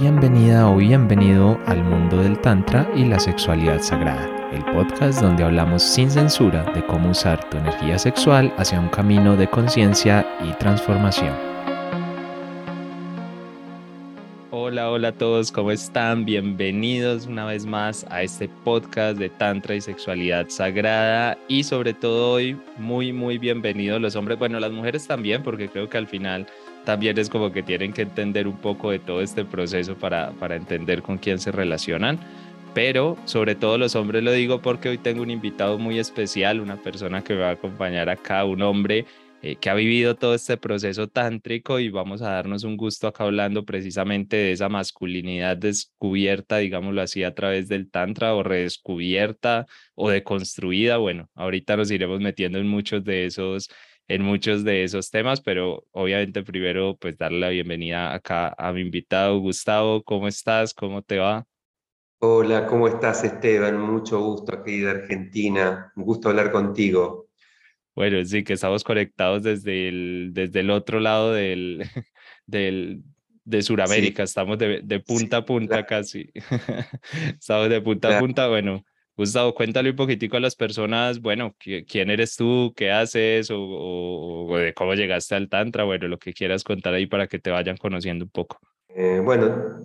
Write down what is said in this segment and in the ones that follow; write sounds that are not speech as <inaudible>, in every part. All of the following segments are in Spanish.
Bienvenida o bienvenido al mundo del Tantra y la sexualidad sagrada, el podcast donde hablamos sin censura de cómo usar tu energía sexual hacia un camino de conciencia y transformación. Hola, hola a todos, ¿cómo están? Bienvenidos una vez más a este podcast de Tantra y Sexualidad Sagrada y sobre todo hoy muy, muy bienvenidos los hombres, bueno, las mujeres también, porque creo que al final también es como que tienen que entender un poco de todo este proceso para, para entender con quién se relacionan. Pero sobre todo los hombres lo digo porque hoy tengo un invitado muy especial, una persona que me va a acompañar acá, un hombre eh, que ha vivido todo este proceso tántrico y vamos a darnos un gusto acá hablando precisamente de esa masculinidad descubierta, digámoslo así, a través del tantra o redescubierta o deconstruida. Bueno, ahorita nos iremos metiendo en muchos de esos en muchos de esos temas, pero obviamente primero pues darle la bienvenida acá a mi invitado Gustavo. ¿Cómo estás? ¿Cómo te va? Hola, ¿cómo estás Esteban? Mucho gusto aquí de Argentina. Un gusto hablar contigo. Bueno, sí, que estamos conectados desde el, desde el otro lado del, <laughs> del, de Sudamérica, estamos de, de, punta a punta casi. <laughs> estamos de punta a punta, bueno, Gustavo, cuéntale un poquitico a las personas, bueno, quién eres tú, qué haces o, de cómo llegaste al Tantra, bueno, lo que quieras contar ahí para que te vayan conociendo un poco. Eh, bueno,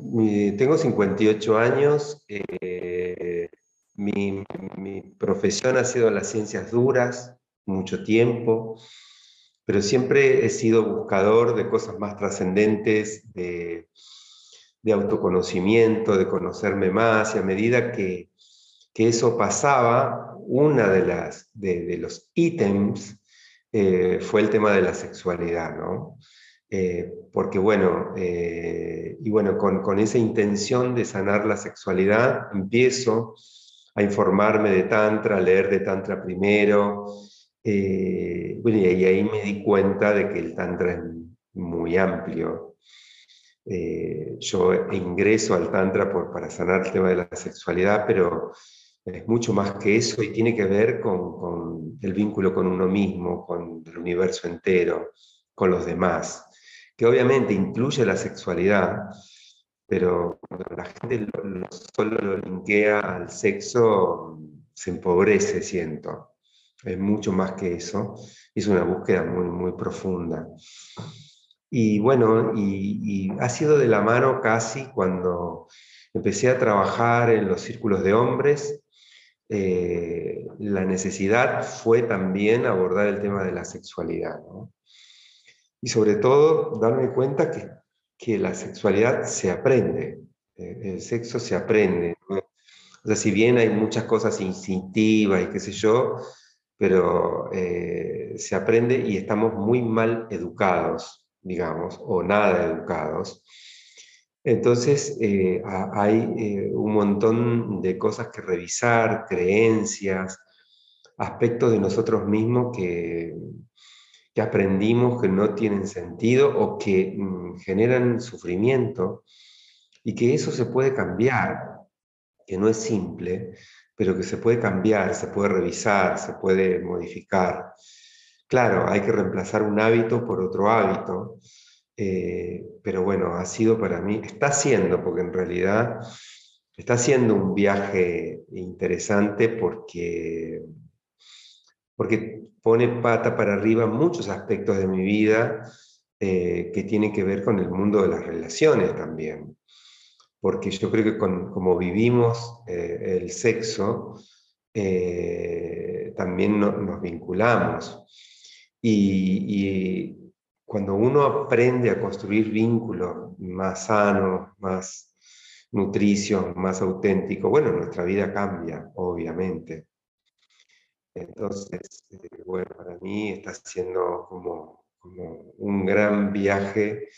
tengo 58 años, eh, mi, mi, profesión ha sido las ciencias duras, mucho tiempo, pero siempre he sido buscador de cosas más trascendentes, de, de autoconocimiento, de conocerme más, y a medida que que eso pasaba, una de, de, los ítems eh, fue el tema de la sexualidad, ¿no? Eh, porque bueno, eh, y bueno, con, con, esa intención de sanar la sexualidad, empiezo a informarme de Tantra, a leer de Tantra primero, bueno, y ahí me di cuenta de que el Tantra es muy amplio. yo ingreso al Tantra por, para sanar el tema de la sexualidad, pero es mucho más que eso y tiene que ver con, el vínculo con uno mismo, con el universo entero, con los demás, que obviamente incluye la sexualidad, pero cuando la gente solo lo linkea al sexo, se empobrece, siento. Es mucho más que eso, es una búsqueda muy, muy profunda. Y bueno, y ha sido de la mano casi cuando empecé a trabajar en los círculos de hombres eh, la necesidad fue también abordar el tema de la sexualidad. Y sobre todo darme cuenta que, que la sexualidad se aprende, eh, el sexo se aprende. O sea, si bien hay muchas cosas instintivas y qué sé yo, pero eh, se aprende y estamos muy mal educados, digamos, o nada educados. Entonces, eh, hay eh, un montón de cosas que revisar, creencias, aspectos de nosotros mismos que, aprendimos que no tienen sentido o que mm, generan sufrimiento y que eso se puede cambiar, que no es simple, pero que se puede cambiar, se puede revisar, se puede modificar. Claro, hay que reemplazar un hábito por otro hábito, eh, pero bueno, ha sido para mí, está siendo, porque en realidad está siendo un viaje interesante porque, porque pone pata para arriba muchos aspectos de mi vida eh, que tienen que ver con el mundo de las relaciones también. Porque yo creo que como vivimos eh, el sexo, también nos vinculamos. y, cuando uno aprende a construir vínculos más sanos, más nutricios, más auténticos, bueno, nuestra vida cambia, obviamente. Entonces, eh, bueno, para mí está siendo como, un gran viaje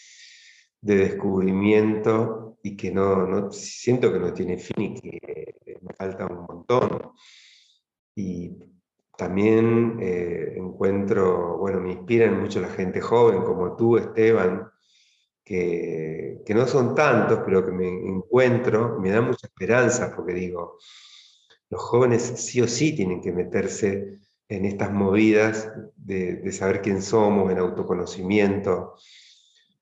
de descubrimiento y que no, no, siento que no tiene fin y que me falta un montón. Y también eh, encuentro, bueno, me inspiran mucho la gente joven como tú, Esteban, que, que, no son tantos, pero que me encuentro, me da mucha esperanza porque digo, los jóvenes sí o sí tienen que meterse en estas movidas de, de saber quién somos, en autoconocimiento,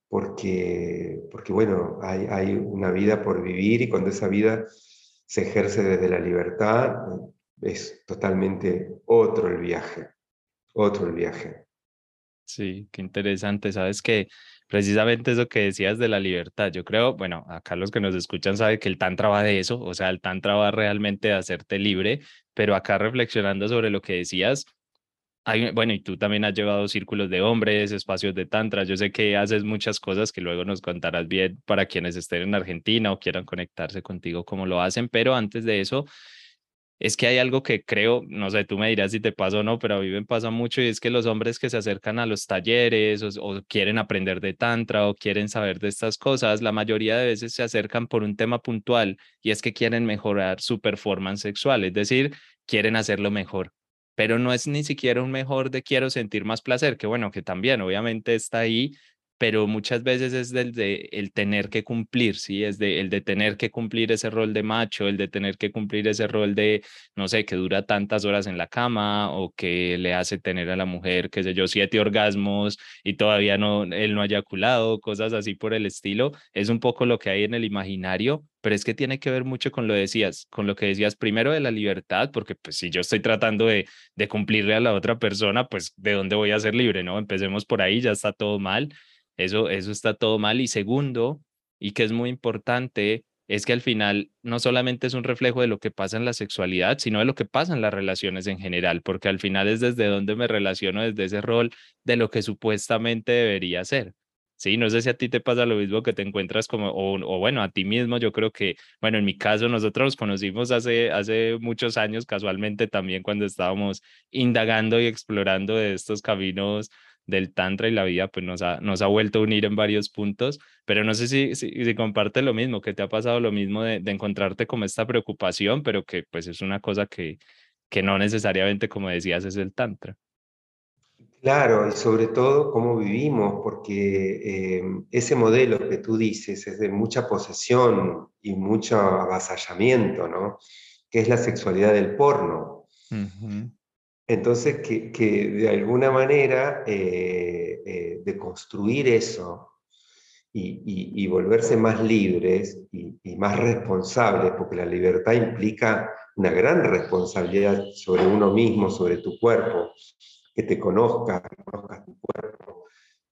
porque, porque bueno, hay, hay una vida por vivir y cuando esa vida se ejerce desde la libertad, es totalmente otro el viaje, otro el viaje. Sí, qué interesante. Sabes que precisamente eso que decías de la libertad, yo creo, bueno, acá los que nos escuchan saben que el Tantra va de eso, o sea, el Tantra va realmente de hacerte libre, pero acá reflexionando sobre lo que decías, hay, bueno, y tú también has llevado círculos de hombres, espacios de Tantra, yo sé que haces muchas cosas que luego nos contarás bien para quienes estén en Argentina o quieran conectarse contigo, cómo lo hacen, pero antes de eso, es que hay algo que creo, no sé, tú me dirás si te pasa o no, pero a mí me pasa mucho y es que los hombres que se acercan a los talleres o, quieren aprender de tantra o quieren saber de estas cosas, la mayoría de veces se acercan por un tema puntual y es que quieren mejorar su performance sexual, es decir, quieren hacerlo mejor. Pero no es ni siquiera un mejor de quiero sentir más placer, que bueno, que también obviamente está ahí, pero muchas veces es del de el tener que cumplir, ¿sí? Es de, el de tener que cumplir ese rol de macho, el de tener que cumplir ese rol de, no sé, que dura tantas horas en la cama o que le hace tener a la mujer, qué sé yo, siete orgasmos y todavía no, él no haya eyaculado, cosas así por el estilo. Es un poco lo que hay en el imaginario, pero es que tiene que ver mucho con lo decías, con lo que decías primero de la libertad, porque pues si yo estoy tratando de, de cumplirle a la otra persona, pues de dónde voy a ser libre, ¿no? Empecemos por ahí, ya está todo mal. Eso, eso está todo mal. Y segundo, y que es muy importante, es que al final no solamente es un reflejo de lo que pasa en la sexualidad, sino de lo que pasa en las relaciones en general, porque al final es desde donde me relaciono, desde ese rol de lo que supuestamente debería ser. Sí, no sé si a ti te pasa lo mismo que te encuentras como, o, o, bueno, a ti mismo, yo creo que, bueno, en mi caso, nosotros nos conocimos hace, hace muchos años, casualmente también cuando estábamos indagando y explorando de estos caminos del Tantra y la vida, pues nos ha, nos ha vuelto a unir en varios puntos, pero no sé si, si, si comparte lo mismo, que te ha pasado lo mismo de, de, encontrarte como esta preocupación, pero que pues es una cosa que, que no necesariamente, como decías, es el Tantra. Claro, y sobre todo cómo vivimos, porque eh, ese modelo que tú dices es de mucha posesión y mucho avasallamiento, ¿no? Que es la sexualidad del porno. Uh entonces, que, de alguna manera eh, eh, de construir eso y, volverse más libres y, más responsables, porque la libertad implica una gran responsabilidad sobre uno mismo, sobre tu cuerpo, que te conozcas, que conozcas tu cuerpo,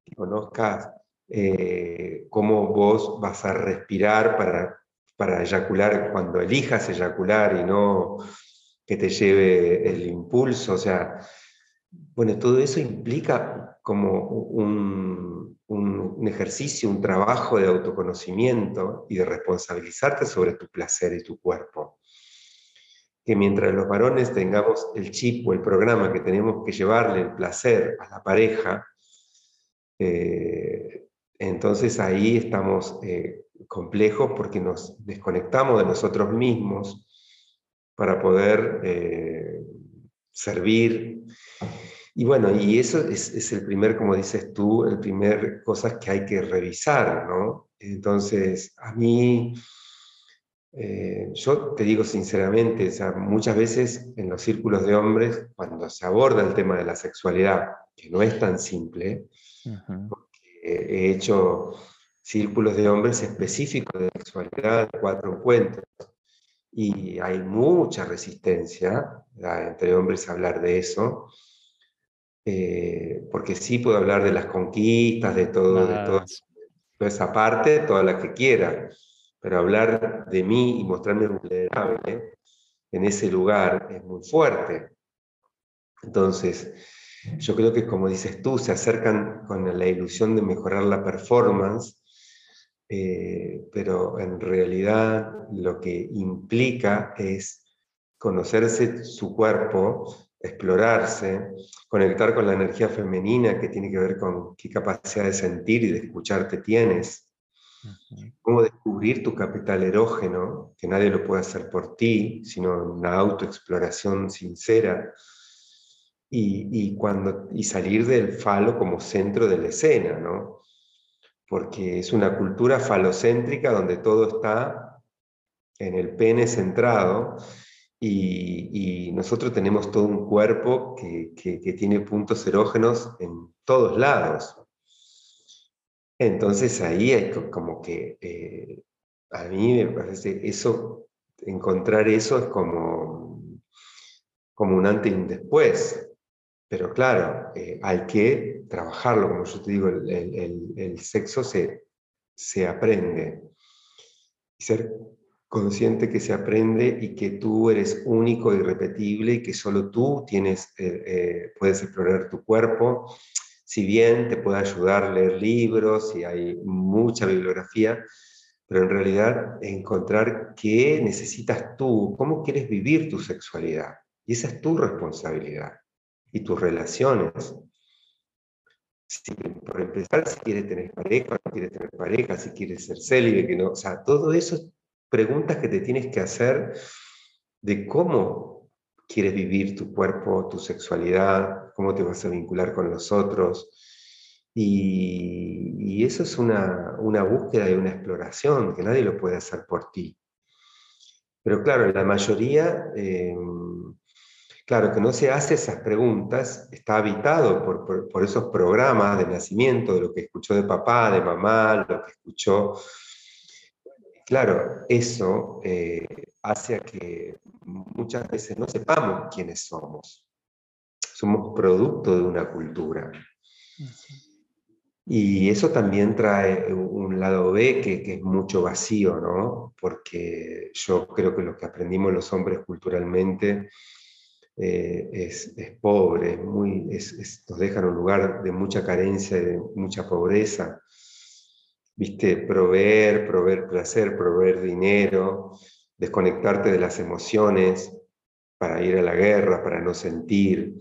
que conozcas eh, cómo vos vas a respirar para, para eyacular cuando elijas eyacular y no que te lleve el impulso, o sea, bueno, todo eso implica como un, ejercicio, un trabajo de autoconocimiento y de responsabilizarte sobre tu placer y tu cuerpo. Que mientras los varones tengamos el chip o el programa que tenemos que llevarle el placer a la pareja, eh, entonces ahí estamos eh, complejos porque nos desconectamos de nosotros mismos para poder eh, servir. Y bueno, y eso es, el primer, como dices tú, el primer cosas que hay que revisar, ¿no? Entonces, a mí, eh, yo te digo sinceramente, muchas veces en los círculos de hombres, cuando se aborda el tema de la sexualidad, que no es tan simple, porque he hecho círculos de hombres específicos de sexualidad, cuatro encuentros, y hay mucha resistencia entre hombres a hablar de eso, eh, porque sí puedo hablar de las conquistas, de, todo, de toda esa parte, toda la que quiera, pero hablar de mí y mostrarme vulnerable en ese lugar es muy fuerte. Entonces, yo creo que como dices tú, se acercan con la ilusión de mejorar la performance eh, pero en realidad lo que implica es conocerse su cuerpo, explorarse, conectar con la energía femenina que tiene que ver con qué capacidad de sentir y de escucharte tienes, cómo descubrir tu capital erógeno, que nadie lo puede hacer por ti, sino una autoexploración sincera. Y, y, cuando, y salir del falo como centro de la escena, ¿no? Porque es una cultura falocéntrica donde todo está en el pene centrado y, nosotros tenemos todo un cuerpo que, tiene puntos erógenos en todos lados. Entonces ahí hay como que eh, a mí me parece eso, encontrar eso es como, como un antes y un después. Pero claro, eh, hay que trabajarlo, como yo te digo, el, sexo se, se aprende. Ser consciente que se aprende y que tú eres único, irrepetible y que solo tú tienes, eh, eh, puedes explorar tu cuerpo. Si bien te puede ayudar a leer libros y hay mucha bibliografía, pero en realidad encontrar qué necesitas tú, cómo quieres vivir tu sexualidad. Y esa es tu responsabilidad. Y tus relaciones. Por empezar, si quieres tener pareja, no quieres tener pareja, si quieres ser célibe, que no. O sea, todo eso preguntas que te tienes que hacer de cómo quieres vivir tu cuerpo, tu sexualidad, cómo te vas a vincular con los otros. Y, eso es una, búsqueda y una exploración que nadie lo puede hacer por ti. Pero claro, la mayoría, eh, claro, que no se hace esas preguntas, está habitado por, por, esos programas de nacimiento, de lo que escuchó de papá, de mamá, lo que escuchó Claro, eso eh, hace a que muchas veces no sepamos quiénes somos. Somos producto de una cultura. Y eso también trae un lado B que, es mucho vacío, ¿no? Porque yo creo que lo que aprendimos los hombres culturalmente eh, es, pobre, muy, nos deja en un lugar de mucha carencia de mucha pobreza. Viste, proveer, proveer placer, proveer dinero, desconectarte de las emociones para ir a la guerra, para no sentir.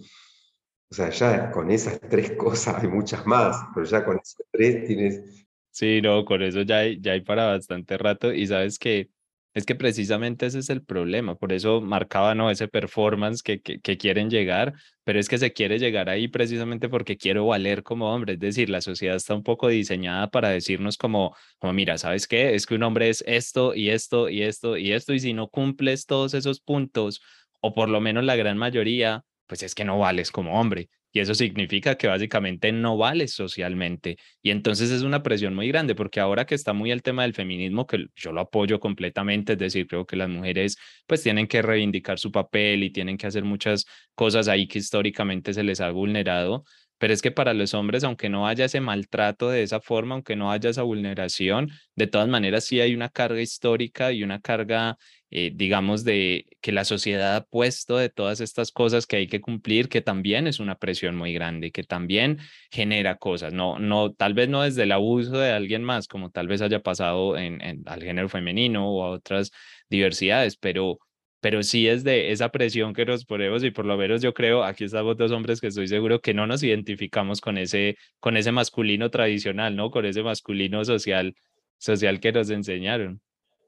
O sea, ya con esas tres cosas hay muchas más, pero ya con esas tres tienes... Sí, no, con eso ya hay, ya hay para bastante rato. Y sabes que es que precisamente ese es el problema, por eso marcaba ¿no? ese performance que, que, quieren llegar, pero es que se quiere llegar ahí precisamente porque quiero valer como hombre, es decir, la sociedad está un poco diseñada para decirnos como, como mira, ¿sabes qué? Es que un hombre es esto y esto y esto y esto, y si no cumples todos esos puntos, o por lo menos la gran mayoría, pues es que no vales como hombre. Y eso significa que básicamente no vales socialmente. Y entonces es una presión muy grande, porque ahora que está muy el tema del feminismo, que yo lo apoyo completamente, es decir, creo que las mujeres pues tienen que reivindicar su papel y tienen que hacer muchas cosas ahí que históricamente se les ha vulnerado. Pero es que para los hombres, aunque no haya ese maltrato de esa forma, aunque no haya esa vulneración, de todas maneras sí hay una carga histórica y una carga, eh, digamos, de que la sociedad ha puesto de todas estas cosas que hay que cumplir, que también es una presión muy grande, que también genera cosas. No, no, tal vez no desde el abuso de alguien más, como tal vez haya pasado en, al género femenino o a otras diversidades, pero pero sí es de esa presión que nos ponemos y por lo menos yo creo, aquí estamos dos hombres que estoy seguro que no nos identificamos con ese, con ese masculino tradicional, ¿no? Con ese masculino social, social que nos enseñaron.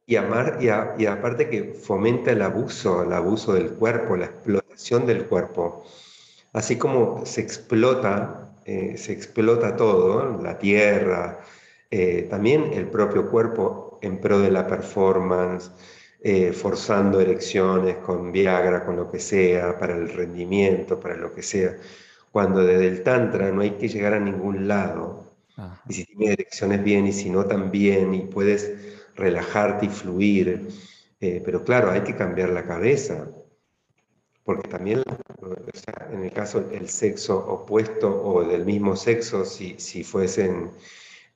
Y, amar, y, y aparte que fomenta el abuso, el abuso del cuerpo, la explotación del cuerpo. Así como se explota, eh, se explota todo, la tierra, eh, también el propio cuerpo en pro de la performance, eh, forzando erecciones con Viagra, con lo que sea, para el rendimiento, para lo que sea, cuando desde el Tantra no hay que llegar a ningún lado. Y si tienes erecciones bien y si no también, y puedes relajarte y fluir. Eh, pero claro, hay que cambiar la cabeza, porque también, en el caso del sexo opuesto o del mismo sexo, si, si fuesen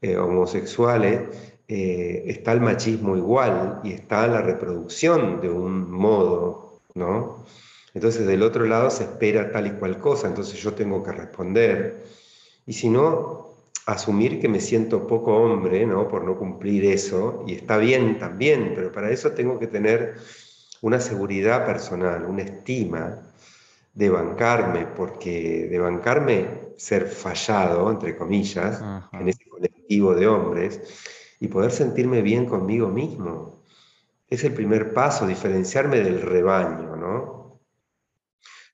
eh, homosexuales, eh, está el machismo igual y está la reproducción de un modo, ¿no? Entonces del otro lado se espera tal y cual cosa, entonces yo tengo que responder. Y si no, asumir que me siento poco hombre, ¿no? Por no cumplir eso, y está bien también, pero para eso tengo que tener una seguridad personal, una estima de bancarme, porque de bancarme ser fallado, entre comillas, en ese colectivo de hombres, y poder sentirme bien conmigo mismo. Es el primer paso, diferenciarme del rebaño, ¿no?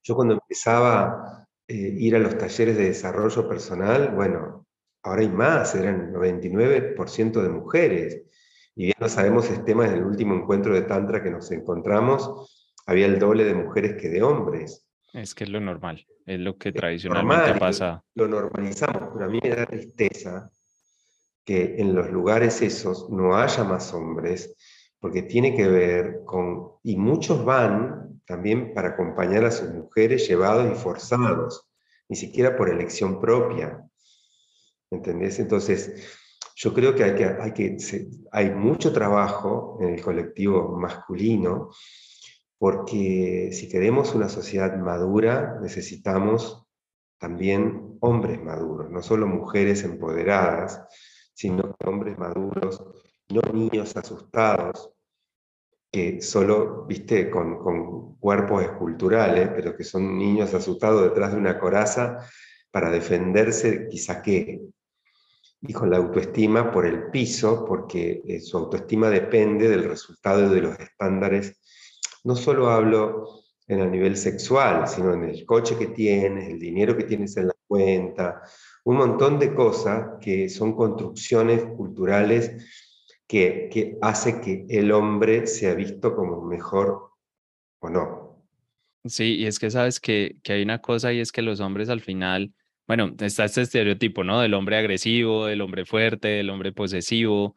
Yo cuando empezaba a eh, ir a los talleres de desarrollo personal, bueno, ahora hay más, eran 99% de mujeres. Y bien no sabemos el tema en el último encuentro de Tantra que nos encontramos, había el doble de mujeres que de hombres. Es que es lo normal, es lo que tradicionalmente pasa. Lo, lo normalizamos, pero a mí me da tristeza que en los lugares esos no haya más hombres, porque tiene que ver con, y muchos van también para acompañar a sus mujeres llevados y forzados, ni siquiera por elección propia. ¿Entendés? Entonces, yo creo que hay, que, hay, que, hay mucho trabajo en el colectivo masculino, porque si queremos una sociedad madura, necesitamos también hombres maduros, no solo mujeres empoderadas, sino hombres maduros, no niños asustados, que solo, viste, con, con cuerpos esculturales, pero que son niños asustados detrás de una coraza para defenderse quizá qué, y con la autoestima por el piso, porque eh, su autoestima depende del resultado de los estándares. No solo hablo en el nivel sexual, sino en el coche que tienes, el dinero que tienes en la cuenta, un montón de cosas que son construcciones culturales que, que hace que el hombre sea visto como mejor o no. Sí, y es que sabes que, que hay una cosa y es que los hombres al final bueno, está este estereotipo, ¿no? Del hombre agresivo, del hombre fuerte, del hombre posesivo,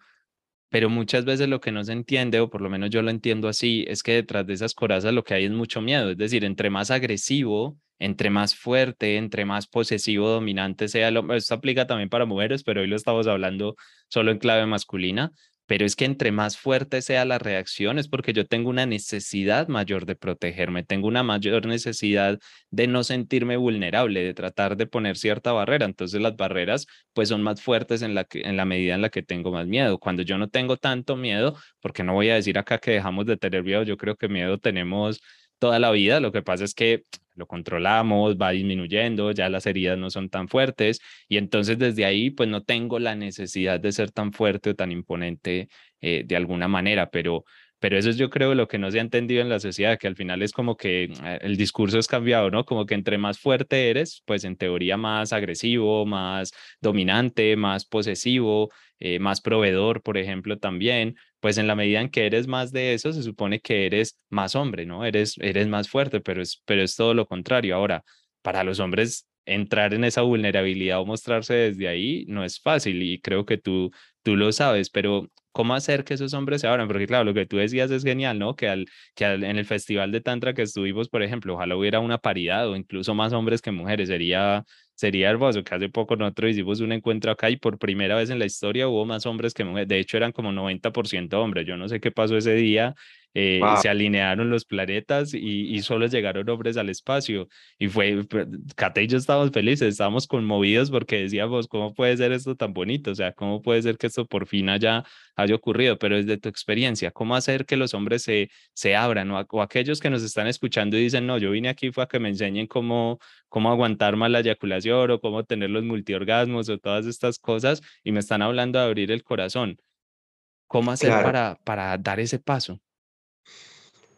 pero muchas veces lo que no se entiende, o por lo menos yo lo entiendo así, es que detrás de esas corazas lo que hay es mucho miedo, es decir, entre más agresivo, entre más fuerte, entre más posesivo, dominante sea el hombre, esto aplica también para mujeres, pero hoy lo estamos hablando solo en clave masculina, pero es que entre más fuerte sea la reacción es porque yo tengo una necesidad mayor de protegerme, tengo una mayor necesidad de no sentirme vulnerable, de tratar de poner cierta barrera. Entonces las barreras pues son más fuertes en la, en la medida en la que tengo más miedo. Cuando yo no tengo tanto miedo, porque no voy a decir acá que dejamos de tener miedo, yo creo que miedo tenemos toda la vida, lo que pasa es que lo controlamos, va disminuyendo, ya las heridas no son tan fuertes y entonces desde ahí pues no tengo la necesidad de ser tan fuerte o tan imponente eh, de alguna manera, pero pero eso es yo creo lo que no se ha entendido en la sociedad, que al final es como que eh, el discurso es cambiado, ¿no? Como que entre más fuerte eres, pues en teoría más agresivo, más dominante, más posesivo, eh, más proveedor, por ejemplo, también, pues en la medida en que eres más de eso, se supone que eres más hombre, ¿no? Eres, eres más fuerte, pero es, pero es todo lo contrario. Ahora, para los hombres entrar en esa vulnerabilidad o mostrarse desde ahí no es fácil y creo que tú, tú lo sabes, pero ¿cómo hacer que esos hombres se abran? Porque claro, lo que tú decías es genial, ¿no? Que, al, que en el festival de Tantra que estuvimos, por ejemplo, ojalá hubiera una paridad o incluso más hombres que mujeres, sería, sería hermoso, que hace poco nosotros hicimos un encuentro acá y por primera vez en la historia hubo más hombres que mujeres, de hecho eran como 90% hombres, yo no sé qué pasó ese día, eh, se alinearon los planetas y, y, solo llegaron hombres al espacio. Y fue, Kate y yo estábamos felices, estábamos conmovidos porque decíamos, ¿cómo puede ser esto tan bonito? O sea, ¿cómo puede ser que esto por fin haya, haya ocurrido? Pero desde tu experiencia, ¿cómo hacer que los hombres se, se abran? O, o aquellos que nos están escuchando y dicen, no, yo vine aquí fue a que me enseñen cómo, cómo aguantar mal la eyaculación o cómo tener los multiorgasmos o todas estas cosas y me están hablando de abrir el corazón. ¿Cómo hacer para, para dar ese paso?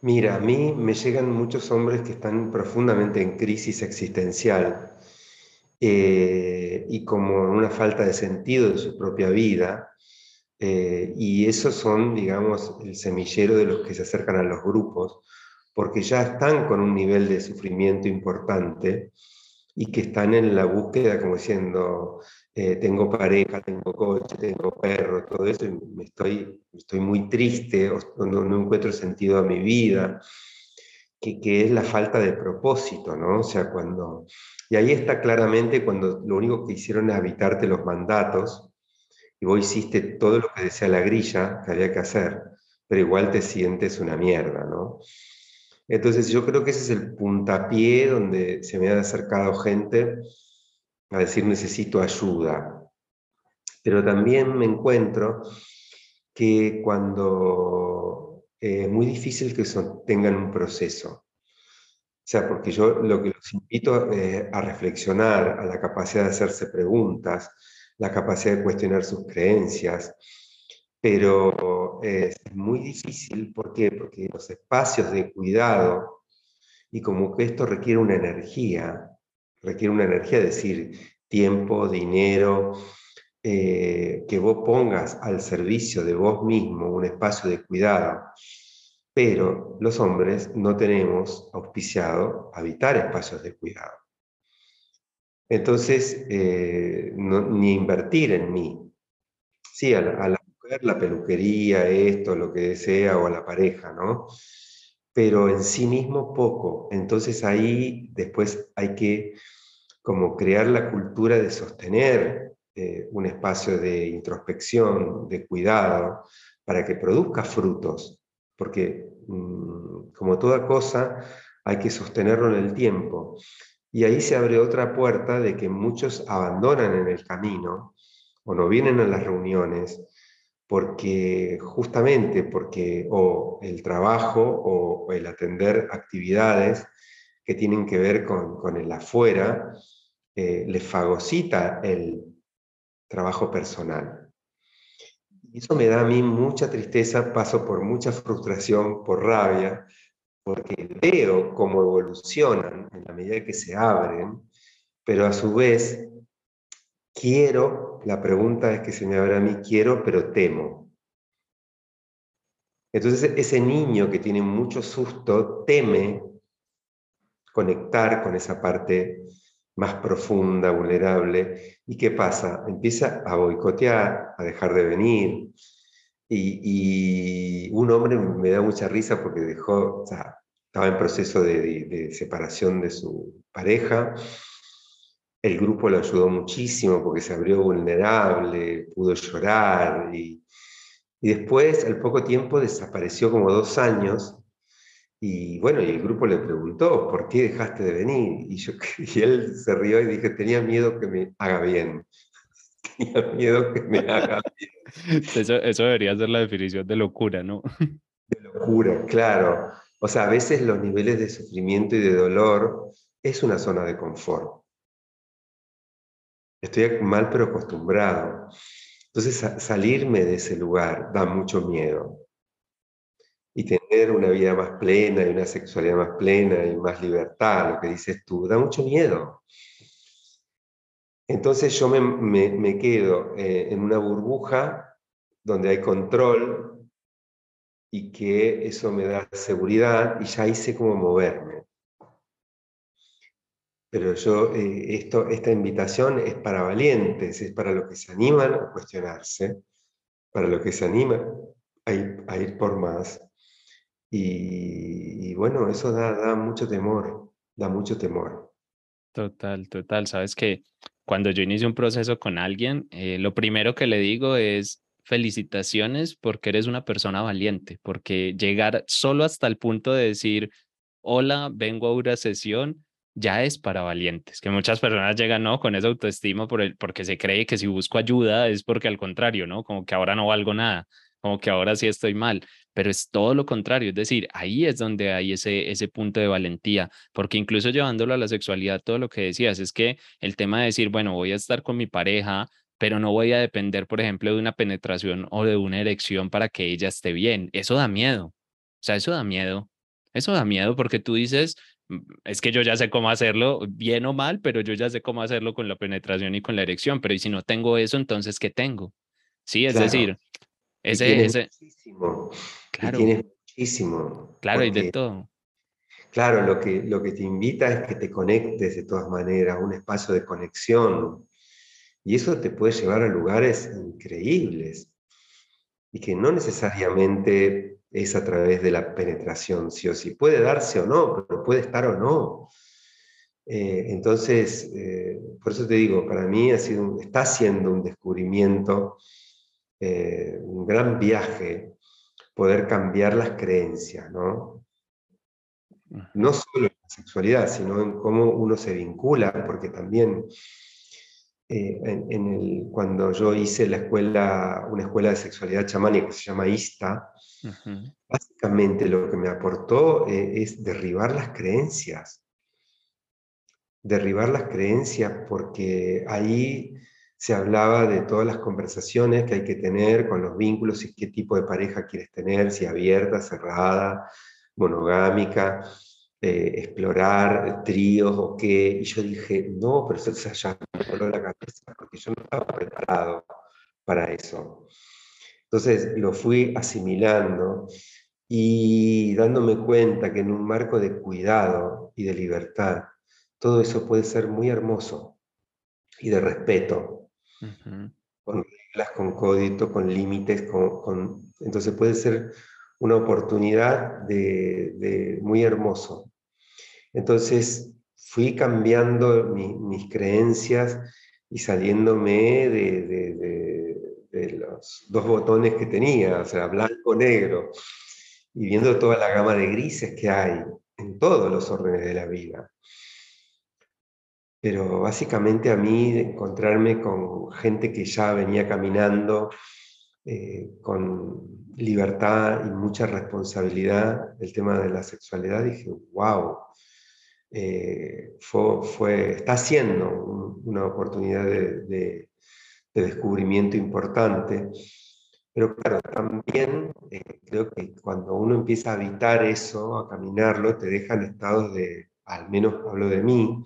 Mira, a mí me llegan muchos hombres que están profundamente en crisis existencial eh, y como una falta de sentido de su propia vida. Eh, y esos son, digamos, el semillero de los que se acercan a los grupos, porque ya están con un nivel de sufrimiento importante y que están en la búsqueda, como diciendo, eh, tengo pareja, tengo coche, tengo perro, todo eso, y me estoy, estoy muy triste, no, no encuentro sentido a mi vida, que, que, es la falta de propósito, ¿no? O sea, cuando... Y ahí está claramente cuando lo único que hicieron es habitarte los mandatos, y vos hiciste todo lo que decía la grilla que había que hacer, pero igual te sientes una mierda, ¿no? Entonces yo creo que ese es el puntapié donde se me ha acercado gente a decir necesito ayuda. Pero también me encuentro que cuando eh, es muy difícil que tengan un proceso. O sea, porque yo lo que los invito eh, a reflexionar, a la capacidad de hacerse preguntas, la capacidad de cuestionar sus creencias, pero es muy difícil, ¿por qué? Porque los espacios de cuidado, y como que esto requiere una energía, requiere una energía, es decir, tiempo, dinero, eh, que vos pongas al servicio de vos mismo un espacio de cuidado. Pero los hombres no tenemos auspiciado habitar espacios de cuidado. Entonces, eh, ni invertir en mí. sí, a la, mujer la peluquería, esto, lo que desea, o a la pareja, ¿no? Pero en sí mismo poco. Entonces ahí después hay que como crear la cultura de sostener eh, un espacio de introspección, de cuidado, para que produzca frutos, porque mm, como toda cosa hay que sostenerlo en el tiempo. Y ahí se abre otra puerta de que muchos abandonan en el camino o no vienen a las reuniones porque justamente porque o el trabajo o, el atender actividades que tienen que ver con, el afuera eh, les fagocita el trabajo personal. Y eso me da a mí mucha tristeza, paso por mucha frustración, por rabia, porque veo cómo evolucionan en la medida que se abren, pero a su vez quiero, la pregunta es que se me abre a mí, quiero, pero temo. Entonces ese niño que tiene mucho susto teme conectar con esa parte más profunda, vulnerable. ¿Y qué pasa? Empieza a boicotear, a dejar de venir. Y, un hombre me da mucha risa porque dejó, estaba en proceso de, separación de su pareja. El grupo lo ayudó muchísimo porque se abrió vulnerable, pudo llorar y, y después, al poco tiempo, desapareció como dos años y bueno, y el grupo le preguntó, ¿por qué dejaste de venir? Y, yo, <laughs> y él se rió y dije, tenía miedo que me haga bien. <laughs> Tenía miedo que me haga bien. <laughs> Eso, eso debería ser la definición de locura, ¿no? De locura, claro. O sea, a veces los niveles de sufrimiento y de dolor es una zona de confort. Estoy mal pero acostumbrado. Entonces salirme de ese lugar da mucho miedo y tener una vida más plena y una sexualidad más plena y más libertad, lo que dices tú, da mucho miedo. Entonces yo me, quedo eh, en una burbuja donde hay control y que eso me da seguridad y ya hice cómo moverme. Pero yo, eh, esto, esta invitación es para valientes, es para los que se animan a cuestionarse, para los que se animan a ir por más, y, bueno, eso da, mucho temor, da mucho temor. Total, total. Sabes que cuando yo inicio un proceso con alguien, eh, lo primero que le digo es felicitaciones porque eres una persona valiente, porque llegar solo hasta el punto de decir, hola, vengo a una sesión, ya es para valientes, que muchas personas llegan, ¿no? Con esa autoestima por el, porque se cree que si busco ayuda es porque al contrario, ¿no? Como que ahora no valgo nada, como que ahora sí estoy mal pero es todo lo contrario, es decir, ahí es donde hay ese, ese punto de valentía, porque incluso llevándolo a la sexualidad, todo lo que decías es que el tema de decir, bueno, voy a estar con mi pareja, pero no voy a depender, por ejemplo, de una penetración o de una erección para que ella esté bien, eso da miedo, o sea, eso da miedo, eso da miedo porque tú dices, es que yo ya sé cómo hacerlo, bien o mal, pero yo ya sé cómo hacerlo con la penetración y con la erección, pero y si no tengo eso, entonces, ¿qué tengo? Sí, es decir, ese, ese, Claro. tienes muchísimo. Claro, y de todo. Claro, lo que, lo que te invita es que te conectes de todas maneras, un espacio de conexión. Y eso te puede llevar a lugares increíbles. Y que no necesariamente es a través de la penetración, sí o sí. Puede darse o no, pero puede estar o no. Eh, entonces, eh, por eso te digo, para mí ha sido, está siendo un descubrimiento, eh, un gran viaje poder cambiar las creencias, ¿no? No solo en la sexualidad, sino en cómo uno se vincula, porque también eh, en, el, cuando yo hice la escuela, una escuela de sexualidad chamánica que se llama ISTA, básicamente lo que me aportó eh, es derribar las creencias. Derribar las creencias porque ahí se hablaba de todas las conversaciones que hay que tener con los vínculos y qué tipo de pareja quieres tener, si abierta, cerrada, monogámica, eh, explorar tríos o qué. Y yo dije, no, pero eso ya me voló la cabeza porque yo no estaba preparado para eso. Entonces lo fui asimilando y dándome cuenta que en un marco de cuidado y de libertad, todo eso puede ser muy hermoso y de respeto con reglas, con código, con límites, con, entonces puede ser una oportunidad de, muy hermoso. Entonces fui cambiando mis creencias y saliéndome de, los dos botones que tenía, o sea, blanco-negro, y viendo toda la gama de grises que hay en todos los órdenes de la vida. Pero básicamente a mí encontrarme con gente que ya venía caminando eh, con libertad y mucha responsabilidad el tema de la sexualidad, dije, wow, eh, fue, está siendo una oportunidad de, descubrimiento importante. Pero claro, también eh, creo que cuando uno empieza a habitar eso, a caminarlo, te dejan estados de, al menos hablo de mí,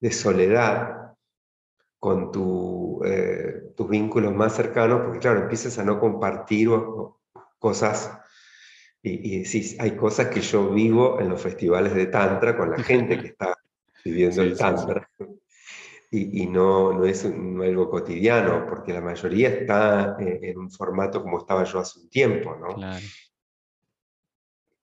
de soledad con eh, tus vínculos más cercanos, porque claro, empiezas a no compartir cosas y, sí, hay cosas que yo vivo en los festivales de Tantra con la gente que <laughs> está viviendo el Tantra. Y, no, no es algo cotidiano, porque la mayoría está eh, en, un formato como estaba yo hace un tiempo, ¿no? Claro.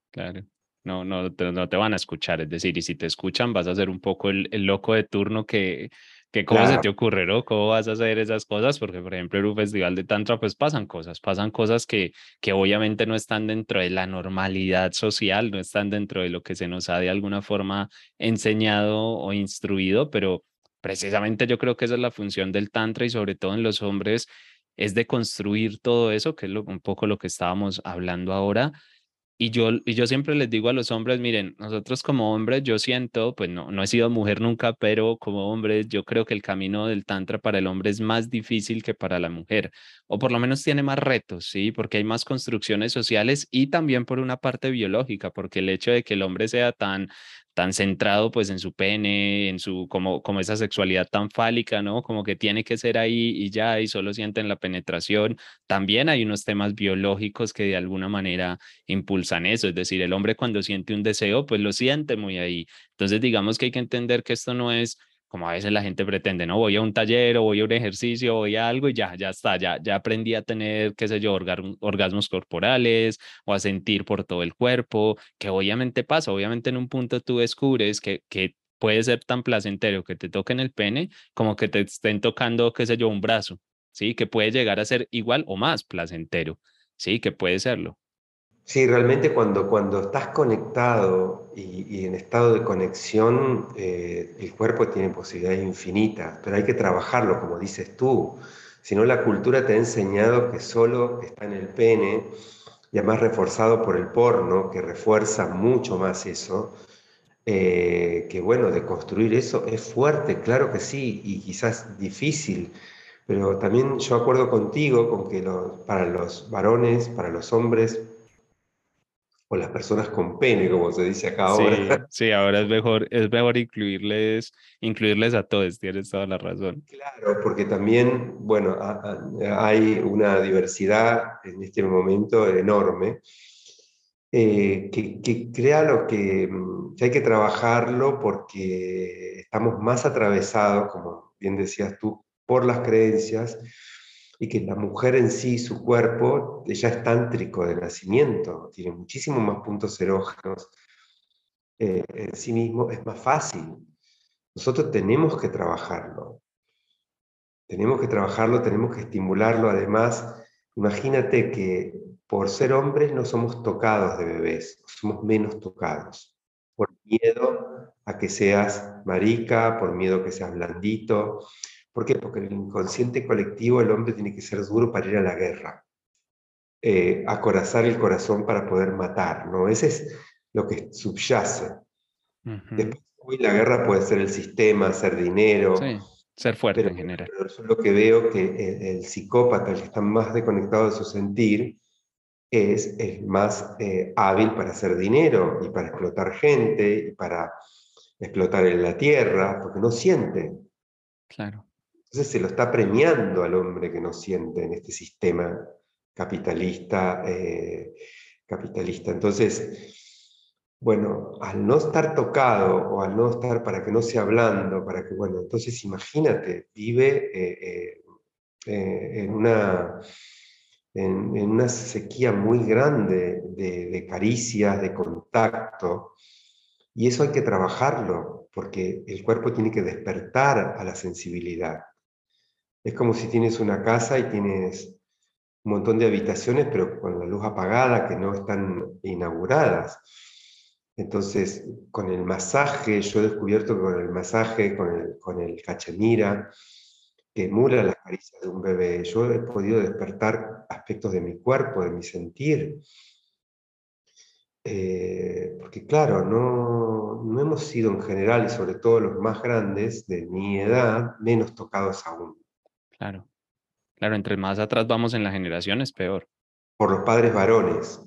Claro. No, no, te, no te van a escuchar, es decir, y si te escuchan vas a ser un poco el, el loco de turno que, que cómo se te ocurre, ¿no? ¿Cómo vas a hacer esas cosas? Porque, por ejemplo, en un festival de Tantra, pues pasan cosas, pasan cosas que, que obviamente no están dentro de la normalidad social, no están dentro de lo que se nos ha de alguna forma enseñado o instruido, pero precisamente yo creo que esa es la función del Tantra y sobre todo en los hombres, es de construir todo eso, que es un poco lo que estábamos hablando ahora, y yo, y yo siempre les digo a los hombres, miren, nosotros como hombres, yo siento, pues no, no he sido mujer nunca, pero como hombres, yo creo que el camino del tantra para el hombre es más difícil que para la mujer, o por lo menos tiene más retos, ¿sí? Porque hay más construcciones sociales y también por una parte biológica, porque el hecho de que el hombre sea tan, tan centrado pues en su pene, en su, como, como esa sexualidad tan fálica, ¿no? Como que tiene que ser ahí y ya, y solo sienten la penetración. También hay unos temas biológicos que de alguna manera impulsan eso, es decir, el hombre cuando siente un deseo, pues lo siente muy ahí. Entonces, digamos que hay que entender que esto no es como a veces la gente pretende, no, voy a un taller o voy a un ejercicio, voy a algo y ya, ya está, ya, ya aprendí a tener, qué sé yo, orgasmos corporales o a sentir por todo el cuerpo, que obviamente pasa, obviamente en un punto tú descubres que, que puede ser tan placentero que te toquen el pene como que te estén tocando, qué sé yo, un brazo, ¿sí? Que puede llegar a ser igual o más placentero, ¿sí? Que puede serlo. Sí, realmente cuando, cuando estás conectado y, en estado de conexión, eh, el cuerpo tiene posibilidades infinitas, pero hay que trabajarlo, como dices tú. Si no, la cultura te ha enseñado que solo está en el pene, y además reforzado por el porno, que refuerza mucho más eso, eh, que bueno, de construir eso es fuerte, claro que sí, y quizás difícil, pero también yo acuerdo contigo con que para los varones, para los hombres, o las personas con pene, como se dice acá ahora. <laughs> Sí, ahora es mejor, es mejor incluirles, incluirles a todos, tienes toda la razón. Claro, porque también, bueno, hay una diversidad en este momento enorme, eh, que, crea lo que, que hay que trabajarlo porque estamos más atravesados, como bien decías tú, por las creencias y que la mujer en sí, su cuerpo, ella es tántrico de nacimiento, tiene muchísimo más puntos erógenos eh, en sí mismo, es más fácil. Nosotros tenemos que trabajarlo. Tenemos que trabajarlo, tenemos que estimularlo. Además, imagínate que por ser hombres no somos tocados de bebés, somos menos tocados. Por miedo a que seas marica, por miedo a que seas blandito, ¿Por qué? Porque en el inconsciente colectivo el hombre tiene que ser duro para ir a la guerra, eh, acorazar el corazón para poder matar, ¿no? Ese es lo que subyace. Después, hoy la guerra puede ser el sistema, hacer dinero. ser fuerte en general. Pero yo lo que veo que el, psicópata, el que está más desconectado de su sentir, es el más eh, hábil para hacer dinero y para explotar gente y para explotar en la tierra, porque no siente. Claro. Entonces se lo está premiando al hombre que no siente en este sistema capitalista. Eh, capitalista. Entonces, bueno, al no estar tocado o al no estar para que no sea hablando, para que, bueno, entonces imagínate, vive eh, eh, en, una, en, una sequía muy grande de, de caricias, de contacto, y eso hay que trabajarlo, porque el cuerpo tiene que despertar a la sensibilidad. Es como si tienes una casa y tienes un montón de habitaciones, pero con la luz apagada, que no están inauguradas. Entonces, con el masaje, yo he descubierto que con el masaje, con el, con el cachemira, que emula las caricias de un bebé, yo he podido despertar aspectos de mi cuerpo, de mi sentir. Eh, porque claro, no, no hemos sido en general, y sobre todo los más grandes de mi edad, menos tocados aún. Claro. Claro, entre más atrás vamos en la generación es peor. Por los padres varones.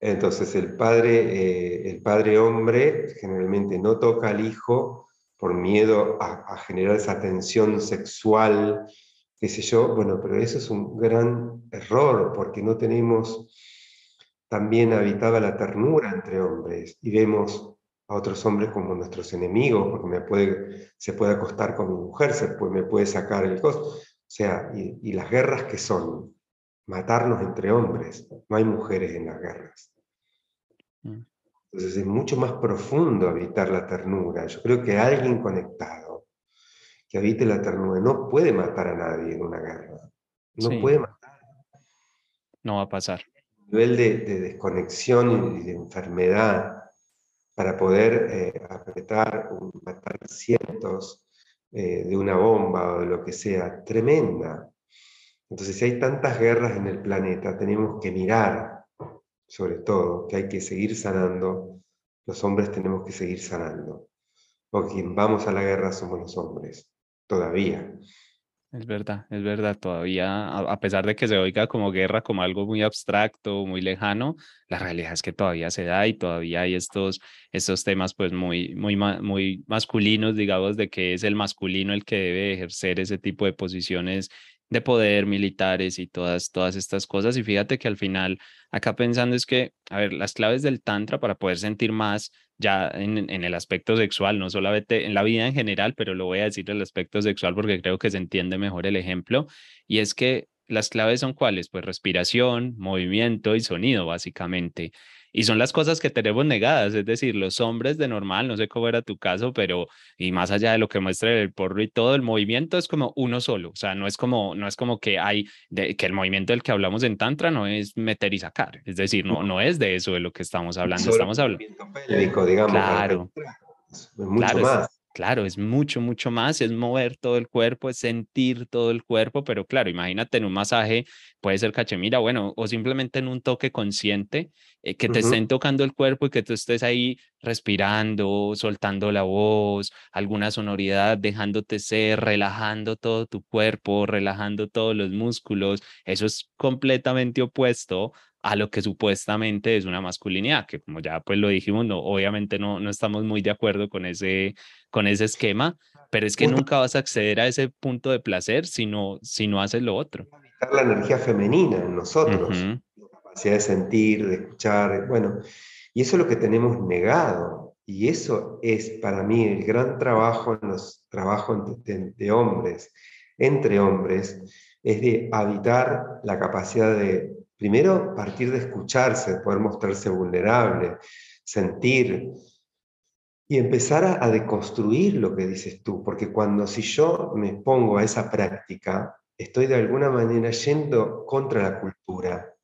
Entonces el padre, eh, el padre hombre generalmente no toca al hijo por miedo a, generar esa tensión sexual, qué sé yo. Bueno, pero eso es un gran error porque no tenemos también habitada la ternura entre hombres y vemos a otros hombres como nuestros enemigos, porque me puede, se puede acostar con mi mujer, se puede, me puede sacar el costo. O sea, y, las guerras que son, matarnos entre hombres, no hay mujeres en las guerras. Mm. Entonces es mucho más profundo habitar la ternura. Yo creo que alguien conectado que habite la ternura no puede matar a nadie en una guerra. No puede matar. No va a pasar. nivel de, desconexión y de enfermedad para poder eh, apretar, matar cientos, eh, de una bomba o de lo que sea, tremenda. Entonces, si hay tantas guerras en el planeta, tenemos que mirar, sobre todo, que hay que seguir sanando. Los hombres tenemos que seguir sanando. O quien vamos a la guerra somos los hombres, todavía. Es verdad, es verdad, todavía, a pesar de que se oiga como guerra, como algo muy abstracto, muy lejano, la realidad es que todavía se da y todavía hay estos, estos temas pues muy, muy, muy masculinos, digamos, de que es el masculino el que debe ejercer ese tipo de posiciones de poder militares y todas, todas estas cosas. Y fíjate que al final, acá pensando es que, a ver, las claves del Tantra para poder sentir más ya en, el aspecto sexual, no solamente en la vida en general, pero lo voy a decir el aspecto sexual porque creo que se entiende mejor el ejemplo, y es que las claves son cuáles? Pues respiración, movimiento y sonido, básicamente. Y son las cosas que tenemos negadas, es decir, los hombres de normal, no sé cómo era tu caso, pero y más allá de lo que muestra el porro y todo, el movimiento es como uno solo, o sea, no es como, no es como que hay, de, que el movimiento del que hablamos en Tantra no es meter y sacar, es decir, no, no es de eso de lo que estamos hablando, estamos hablando. digamos. Claro. mucho más. Claro, es mucho, mucho más, es mover todo el cuerpo, es sentir todo el cuerpo, pero claro, imagínate en un masaje, puede ser cachemira, bueno, o simplemente en un toque consciente, eh, que te estén tocando el cuerpo y que tú estés ahí respirando, soltando la voz, alguna sonoridad, dejándote ser, relajando todo tu cuerpo, relajando todos los músculos, eso es completamente opuesto a lo que supuestamente es una masculinidad, que como ya pues lo dijimos, no, obviamente no, no estamos muy de acuerdo con ese, con ese esquema, pero es que nunca vas a acceder a ese punto de placer si no, si no haces lo otro. La energía femenina en nosotros, la capacidad de sentir, de escuchar, bueno, y eso es lo que tenemos negado. Y eso es para mí el gran trabajo en los trabajos de hombres, entre hombres, es de habitar la capacidad de Primero, partir de escucharse, poder mostrarse vulnerable, sentir y empezar a, deconstruir lo que dices tú, porque cuando si yo me pongo a esa práctica, estoy de alguna manera yendo contra la cultura.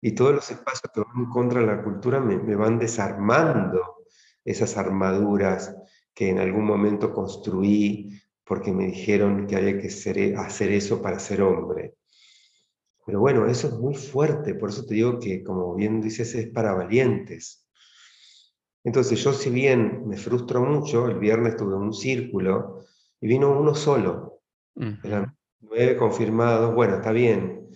Y todos los espacios que van contra la cultura me, van desarmando esas armaduras que en algún momento construí porque me dijeron que había que hacer eso para ser hombre. Pero bueno, eso es muy fuerte, por eso te digo que, como bien dices, es para valientes. Entonces yo si bien me frustro mucho, el viernes tuve un círculo y vino uno solo. Eran nueve confirmados, bueno, está bien.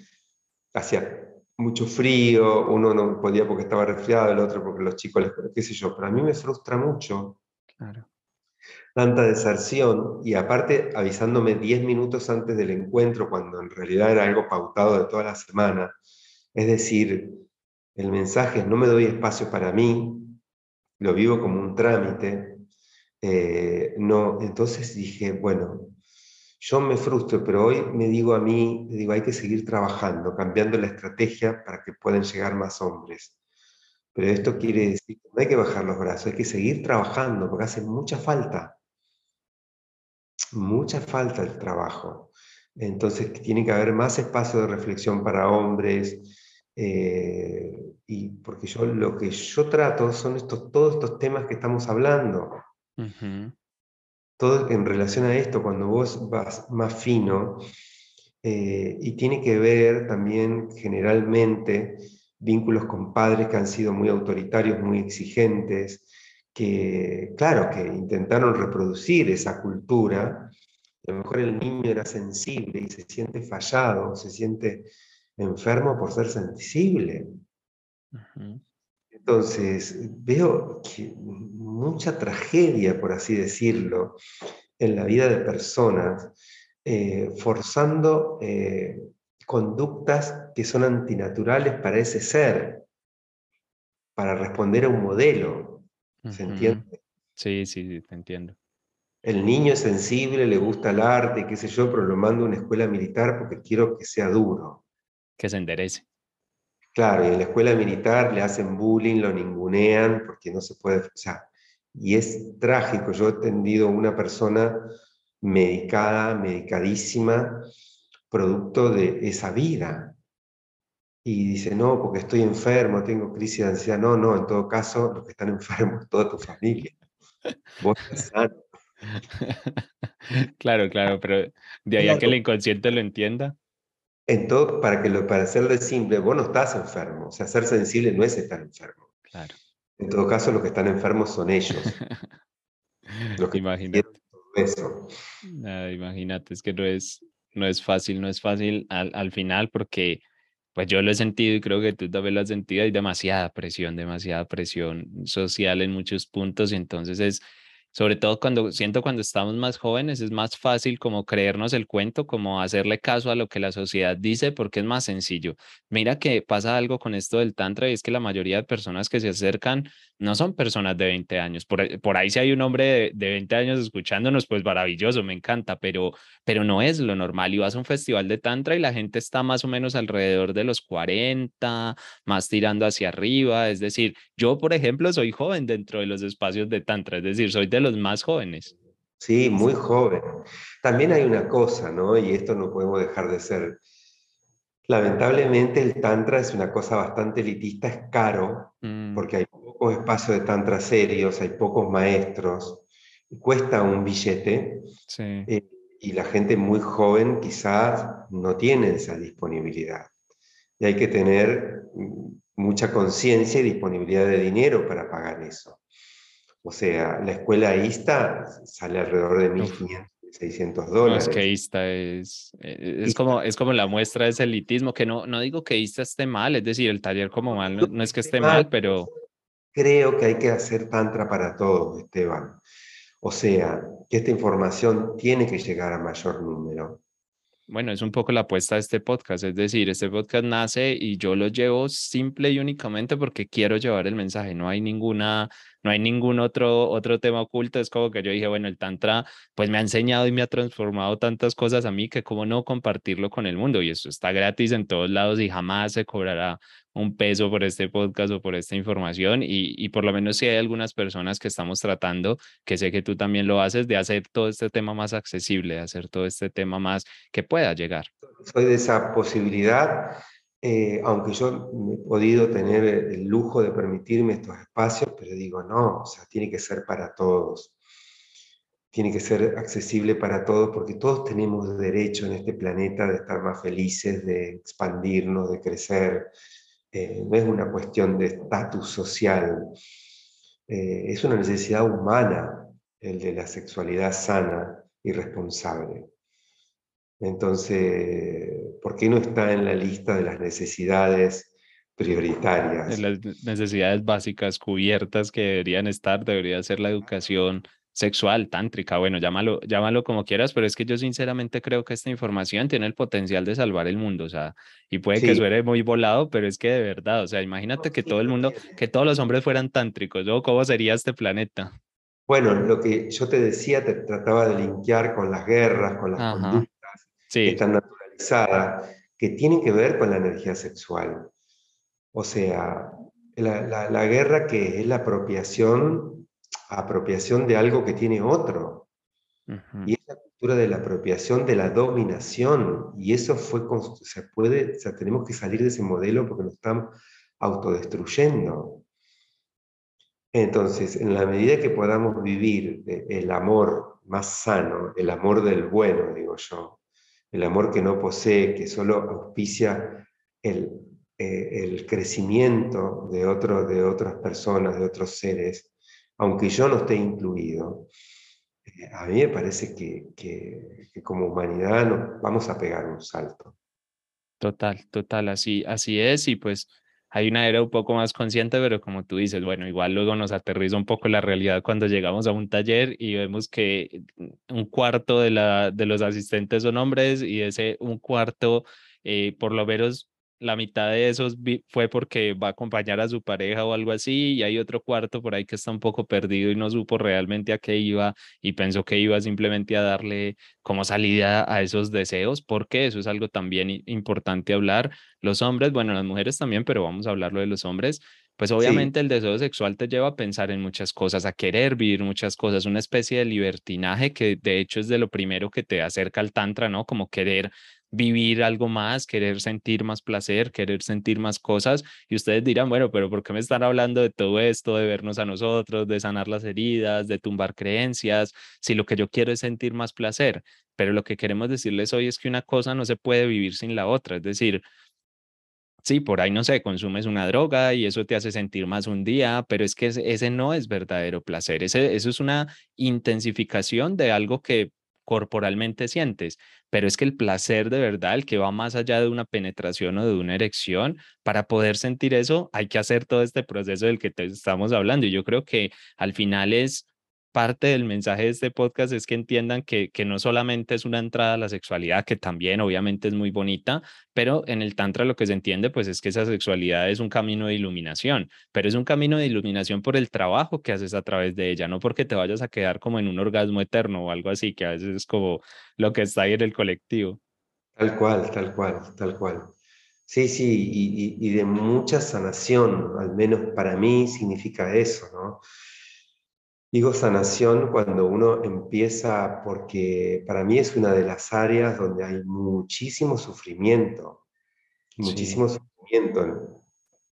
Hacía mucho frío, uno no podía porque estaba resfriado, el otro porque los chicos les... qué sé yo, pero a mí me frustra mucho. Claro tanta deserción y aparte avisándome 10 minutos antes del encuentro cuando en realidad era algo pautado de toda la semana. Es decir, el mensaje es no me doy espacio para mí, lo vivo como un trámite. Eh, no, entonces dije, bueno, yo me frustro, pero hoy me digo a mí, digo, hay que seguir trabajando, cambiando la estrategia para que puedan llegar más hombres. Pero esto quiere decir que no hay que bajar los brazos, hay que seguir trabajando, porque hace mucha falta. Mucha falta el trabajo. Entonces tiene que haber más espacio de reflexión para hombres, eh, y porque yo lo que yo trato son estos, todos estos temas que estamos hablando. Todo en relación a esto, cuando vos vas más fino, eh, y tiene que ver también generalmente vínculos con padres que han sido muy autoritarios, muy exigentes, que, claro, que intentaron reproducir esa cultura. A lo mejor el niño era sensible y se siente fallado, se siente enfermo por ser sensible. Entonces, veo que mucha tragedia, por así decirlo, en la vida de personas, eh, forzando eh, conductas que son antinaturales para ese ser, para responder a un modelo. ¿Se entiende? Sí, sí, sí, te entiendo. El niño es sensible, le gusta el arte, qué sé yo, pero lo mando a una escuela militar porque quiero que sea duro. Que se enderece. Claro, y en la escuela militar le hacen bullying, lo ningunean, porque no se puede, o sea, y es trágico. Yo he atendido a una persona medicada, medicadísima, producto de esa vida. Y dice, no, porque estoy enfermo, tengo crisis de ansiedad. No, no, en todo caso, los que están enfermos toda tu familia. Vos estás sano. <laughs> Claro, claro, pero de ahí a que el inconsciente lo entienda. En todo, para, que lo, para hacerlo simple, vos no estás enfermo. O sea, ser sensible no es estar enfermo. Claro. En todo caso, los que están enfermos son ellos. <laughs> los que imagínate. Eso. imagínate, es que no es, no es fácil, no es fácil al, al final porque pues yo lo he sentido y creo que tú también lo has sentido, hay demasiada presión, demasiada presión social en muchos puntos y entonces es sobre todo cuando siento cuando estamos más jóvenes, es más fácil como creernos el cuento, como hacerle caso a lo que la sociedad dice, porque es más sencillo. Mira que pasa algo con esto del Tantra y es que la mayoría de personas que se acercan no son personas de 20 años. Por, por ahí si hay un hombre de, de, 20 años escuchándonos, pues maravilloso, me encanta, pero, pero no es lo normal. Y vas a un festival de Tantra y la gente está más o menos alrededor de los 40, más tirando hacia arriba. Es decir, yo, por ejemplo, soy joven dentro de los espacios de Tantra, es decir, soy de los más jóvenes. Sí, muy joven. También hay una cosa, ¿no? Y esto no podemos dejar de ser. Lamentablemente el Tantra es una cosa bastante elitista, es caro, mm. porque hay pocos espacios de Tantra serios, hay pocos maestros, cuesta un billete. Eh, y la gente muy joven quizás no tiene esa disponibilidad. Y hay que tener mucha conciencia y disponibilidad de dinero para pagar eso. O sea, la escuela ISTA sale alrededor de 1.500, 600 dólares. No, es que ISTA es, eh, es, como, es como la muestra de ese elitismo, que no, no digo que ISTA esté mal, es decir, el taller como mal, no, es que esté mal, pero... Creo que hay que hacer tantra para todos, Esteban. O sea, que esta información tiene que llegar a mayor número. Bueno, es un poco la apuesta de este podcast, es decir, este podcast nace y yo lo llevo simple y únicamente porque quiero llevar el mensaje, no hay ninguna no hay ningún otro, otro tema oculto, es como que yo dije, bueno, el Tantra pues me ha enseñado y me ha transformado tantas cosas a mí que cómo no compartirlo con el mundo y eso está gratis en todos lados y jamás se cobrará un peso por este podcast o por esta información. Y, y por lo menos si hay algunas personas que estamos tratando, que sé que tú también lo haces, de hacer todo este tema más accesible, de hacer todo este tema más que pueda llegar. Soy de esa posibilidad eh, aunque yo he podido tener el lujo de permitirme estos espacios, pero digo, no, o sea, tiene que ser para todos. Tiene que ser accesible para todos porque todos tenemos derecho en este planeta de estar más felices, de expandirnos, de crecer. Eh, no es una cuestión de estatus social, eh, es una necesidad humana el de la sexualidad sana y responsable. Entonces, ¿por qué no está en la lista de las necesidades prioritarias? las necesidades básicas cubiertas que deberían estar, debería ser la educación sexual, tántrica, bueno, llámalo, llámalo como quieras, pero es que yo sinceramente creo que esta información tiene el potencial de salvar el mundo, o sea, y puede que suene muy volado, pero es que de verdad, o sea, imagínate que todo el mundo, que todos los hombres fueran tántricos, ¿no? ¿Cómo sería este planeta? Bueno, lo que yo te decía, te trataba de linkear con las guerras, con las conductas que están naturalizadas, que tienen que ver con la energía sexual. O sea, la, guerra que es la apropiación, apropiación de algo que tiene otro. Y es la cultura de la apropiación, de la dominación. Y eso fue, se puede, o sea, tenemos que salir de ese modelo porque nos están autodestruyendo. Entonces, en la medida que podamos vivir el amor más sano, el amor del bueno, digo yo, el amor que no posee, que solo auspicia el, eh, el crecimiento de, de otras personas, de otros seres, aunque yo no esté incluido, eh, a mí me parece que, que, como humanidad vamos a pegar un salto. Total, total, así, así es. Y pues hay una era un poco más consciente, pero como tú dices, bueno, igual luego nos aterriza un poco la realidad cuando llegamos a un taller y vemos que un cuarto de, la, de los asistentes son hombres y ese un cuarto, eh, por lo menos la mitad de esos fue porque va a acompañar a su pareja o algo así, y hay otro cuarto por ahí que está un poco perdido y no supo realmente a qué iba y pensó que iba simplemente a darle como salida a esos deseos, porque eso es algo también importante hablar. Los hombres, bueno, las mujeres también, pero vamos a hablarlo de los hombres. Pues obviamente el deseo sexual te lleva a pensar en muchas cosas, a querer vivir muchas cosas, una especie de libertinaje que de hecho es de lo primero que te acerca al tantra, ¿no? Como querer vivir algo más, querer sentir más placer, querer sentir más cosas. Y ustedes dirán, bueno, pero ¿por qué me están hablando de todo esto, de vernos a nosotros, de sanar las heridas, de tumbar creencias, si lo que yo quiero es sentir más placer? Pero lo que queremos decirles hoy es que una cosa no se puede vivir sin la otra. Es decir, Sí, por ahí no sé, consumes una droga y eso te hace sentir más un día, pero es que ese, no es verdadero placer. Ese, eso es una intensificación de algo que corporalmente sientes, pero es que el placer de verdad, el que va más allá de una penetración o de una erección, para poder sentir eso hay que hacer todo este proceso del que te estamos hablando. Y yo creo que al final es parte del mensaje de este podcast es que entiendan que, que no solamente es una entrada a la sexualidad, que también obviamente es muy bonita, pero en el Tantra lo que se entiende pues es que esa sexualidad es un camino de iluminación, pero es un camino de iluminación por el trabajo que haces a través de ella, no porque te vayas a quedar como en un orgasmo eterno o algo así, que a veces es como lo que está ahí en el colectivo. Tal cual, tal cual, tal cual. Sí, sí, y, y, y de mucha sanación, al menos para mí significa eso, ¿no? Digo sanación cuando uno empieza, porque para mí es una de las áreas donde hay muchísimo sufrimiento, muchísimo sufrimiento en el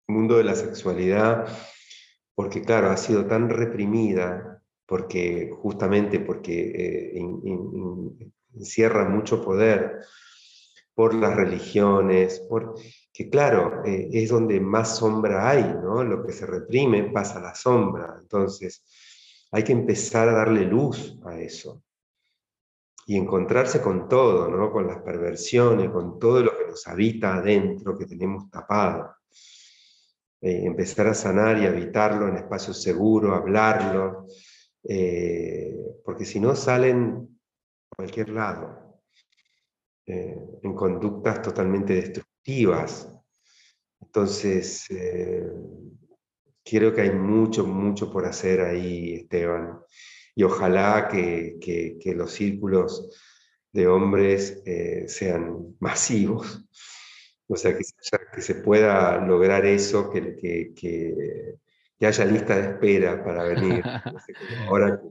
mundo de la sexualidad, porque claro, ha sido tan reprimida, porque justamente porque eh, encierra mucho poder por las religiones, por, que claro, eh, es donde más sombra hay, ¿no? Lo que se reprime pasa a la sombra. Entonces, hay que empezar a darle luz a eso y encontrarse con todo, ¿no? con las perversiones, con todo lo que nos habita adentro, que tenemos tapado. Eh, empezar a sanar y habitarlo en espacios seguros, hablarlo, eh, porque si no salen a cualquier lado, eh, en conductas totalmente destructivas. Entonces, creo que hay mucho, mucho por hacer ahí, Esteban. Y ojalá que, que, los círculos de hombres eh, sean masivos. O sea, que, que, se pueda lograr eso, que, que, que, haya lista de espera para venir. <laughs> Ahora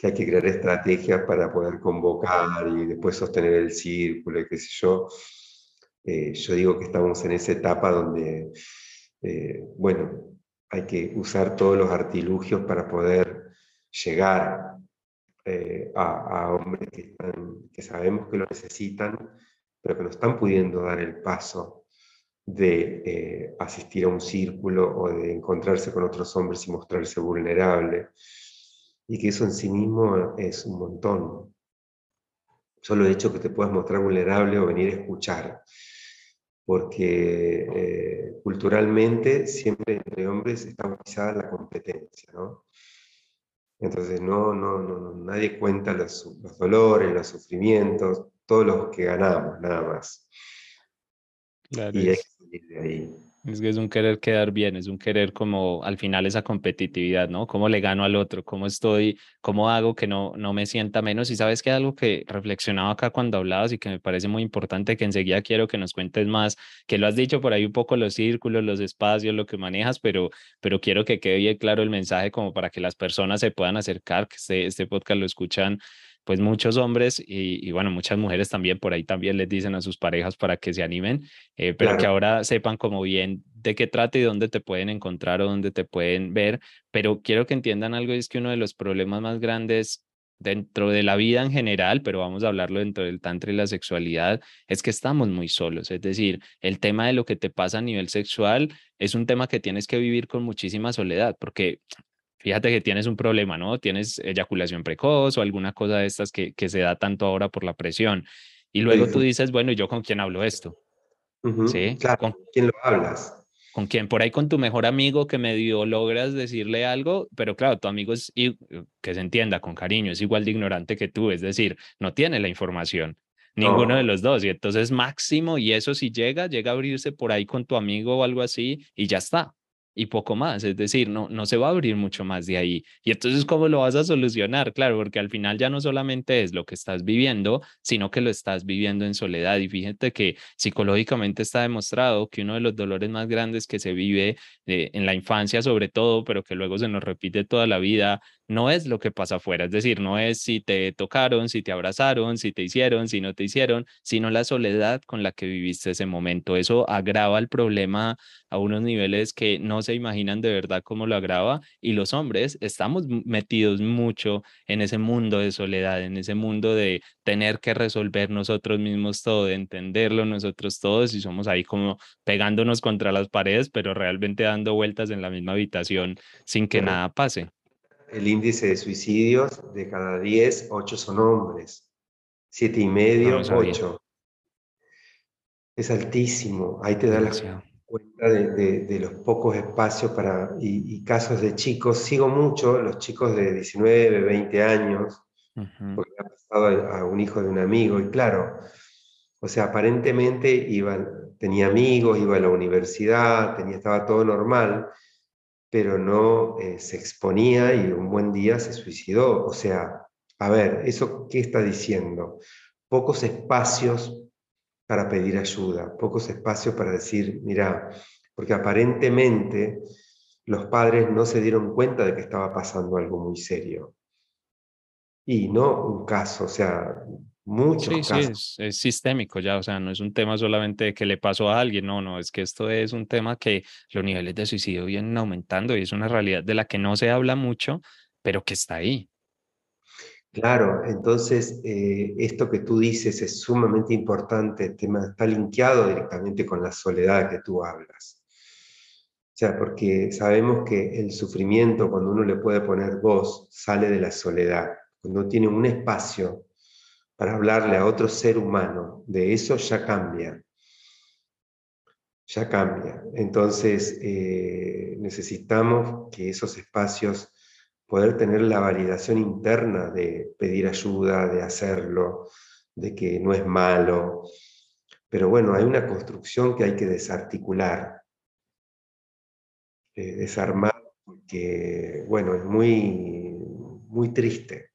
que hay que crear estrategias para poder convocar y después sostener el círculo y qué sé yo. Eh, yo digo que estamos en esa etapa donde, eh, bueno, hay que usar todos los artilugios para poder llegar eh, a, hombres que, sabemos que lo necesitan, pero que no están pudiendo dar el paso de eh, asistir a un círculo o de encontrarse con otros hombres y mostrarse vulnerable. Y que eso en sí mismo es un montón. Solo el hecho que te puedas mostrar vulnerable o venir a escuchar porque eh, culturalmente siempre entre hombres está utilizada la competencia, ¿no? Entonces no, no, no, nadie cuenta los, los, dolores, los sufrimientos, todos los que ganamos, nada más. y hay que salir de ahí. Es que es un querer quedar bien, es un querer como al final esa competitividad, ¿no? ¿Cómo le gano al otro? ¿Cómo estoy? ¿Cómo hago que no, no me sienta menos? Y sabes que algo que reflexionaba acá cuando hablabas y que me parece muy importante, que enseguida quiero que nos cuentes más, que lo has dicho por ahí un poco los círculos, los espacios, lo que manejas, pero, pero quiero que quede bien claro el mensaje como para que las personas se puedan acercar, que este, este podcast lo escuchan pues muchos hombres y, y, bueno, muchas mujeres también por ahí también les dicen a sus parejas para que se animen, eh, pero que ahora sepan como bien de qué trata y dónde te pueden encontrar o dónde te pueden ver. Pero quiero que entiendan algo, es que uno de los problemas más grandes dentro de la vida en general, pero vamos a hablarlo dentro del tantra y la sexualidad, es que estamos muy solos. Es decir, el tema de lo que te pasa a nivel sexual es un tema que tienes que vivir con muchísima soledad, porque fíjate que tienes un problema, ¿no? Tienes eyaculación precoz o alguna cosa de estas que, que se da tanto ahora por la presión. Y luego tú dices, bueno, ¿y yo con quién hablo esto? ¿Sí? Claro, ¿con quién lo hablas? ¿Con quién? Por ahí con tu mejor amigo que medio logras decirle algo, pero claro, tu amigo es, y, que se entienda con cariño, es igual de ignorante que tú, es decir, no tiene la información, ninguno de los dos. Y entonces máximo, y eso si llega, llega a abrirse por ahí con tu amigo o algo así, y ya está y poco más, es decir, no, no se va a abrir mucho más de ahí. Y entonces, ¿cómo lo vas a solucionar? Claro, porque al final ya no solamente es lo que estás viviendo, sino que lo estás viviendo en soledad. Y fíjate que psicológicamente está demostrado que uno de los dolores más grandes que se vive eh, en la infancia sobre todo, pero que luego se nos repite toda la vida, no es lo que pasa afuera, es decir, no es si te tocaron, si te abrazaron, si te hicieron, si no te hicieron, sino la soledad con la que viviste ese momento. Eso agrava el problema a unos niveles que no se imaginan de verdad cómo lo agrava y los hombres estamos metidos mucho en ese mundo de soledad, en ese mundo de tener que resolver nosotros mismos todo, de entenderlo nosotros todos y somos ahí como pegándonos contra las paredes, pero realmente dando vueltas en la misma habitación sin que nada pase el índice de suicidios de cada 10, 8 son hombres. 7 y medio, 8. Es altísimo. Ahí te da la cuenta de, los pocos espacios para, y, casos de chicos. Sigo mucho los chicos de 19, 20 años, porque ha pasado a, un hijo de un amigo. Y claro, o sea, aparentemente iba, tenía amigos, iba a la universidad, tenía, estaba todo normal pero no eh, se exponía y un buen día se suicidó. O sea, a ver, ¿eso qué está diciendo? Pocos espacios para pedir ayuda, pocos espacios para decir, mira, porque aparentemente los padres no se dieron cuenta de que estaba pasando algo muy serio. Y no un caso, o sea, Muchos sí, Sí, es, sistémico ya, o sea, no es un tema solamente de que le pasó a alguien, no, no, es que esto es un tema que los niveles de suicidio vienen aumentando y es una realidad de la que no se habla mucho, pero que está ahí. Claro, entonces eh, esto que tú dices es sumamente importante, el tema está linkeado directamente con la soledad que tú hablas. O sea, porque sabemos que el sufrimiento, cuando uno le puede poner voz, sale de la soledad, cuando tiene un espacio para hablarle a otro ser humano, de eso ya cambia. Ya cambia. Entonces eh, necesitamos que esos espacios, poder tener la validación interna de pedir ayuda, de hacerlo, de que no es malo. Pero bueno, hay una construcción que hay que desarticular, eh, desarmar, porque bueno, es muy, muy triste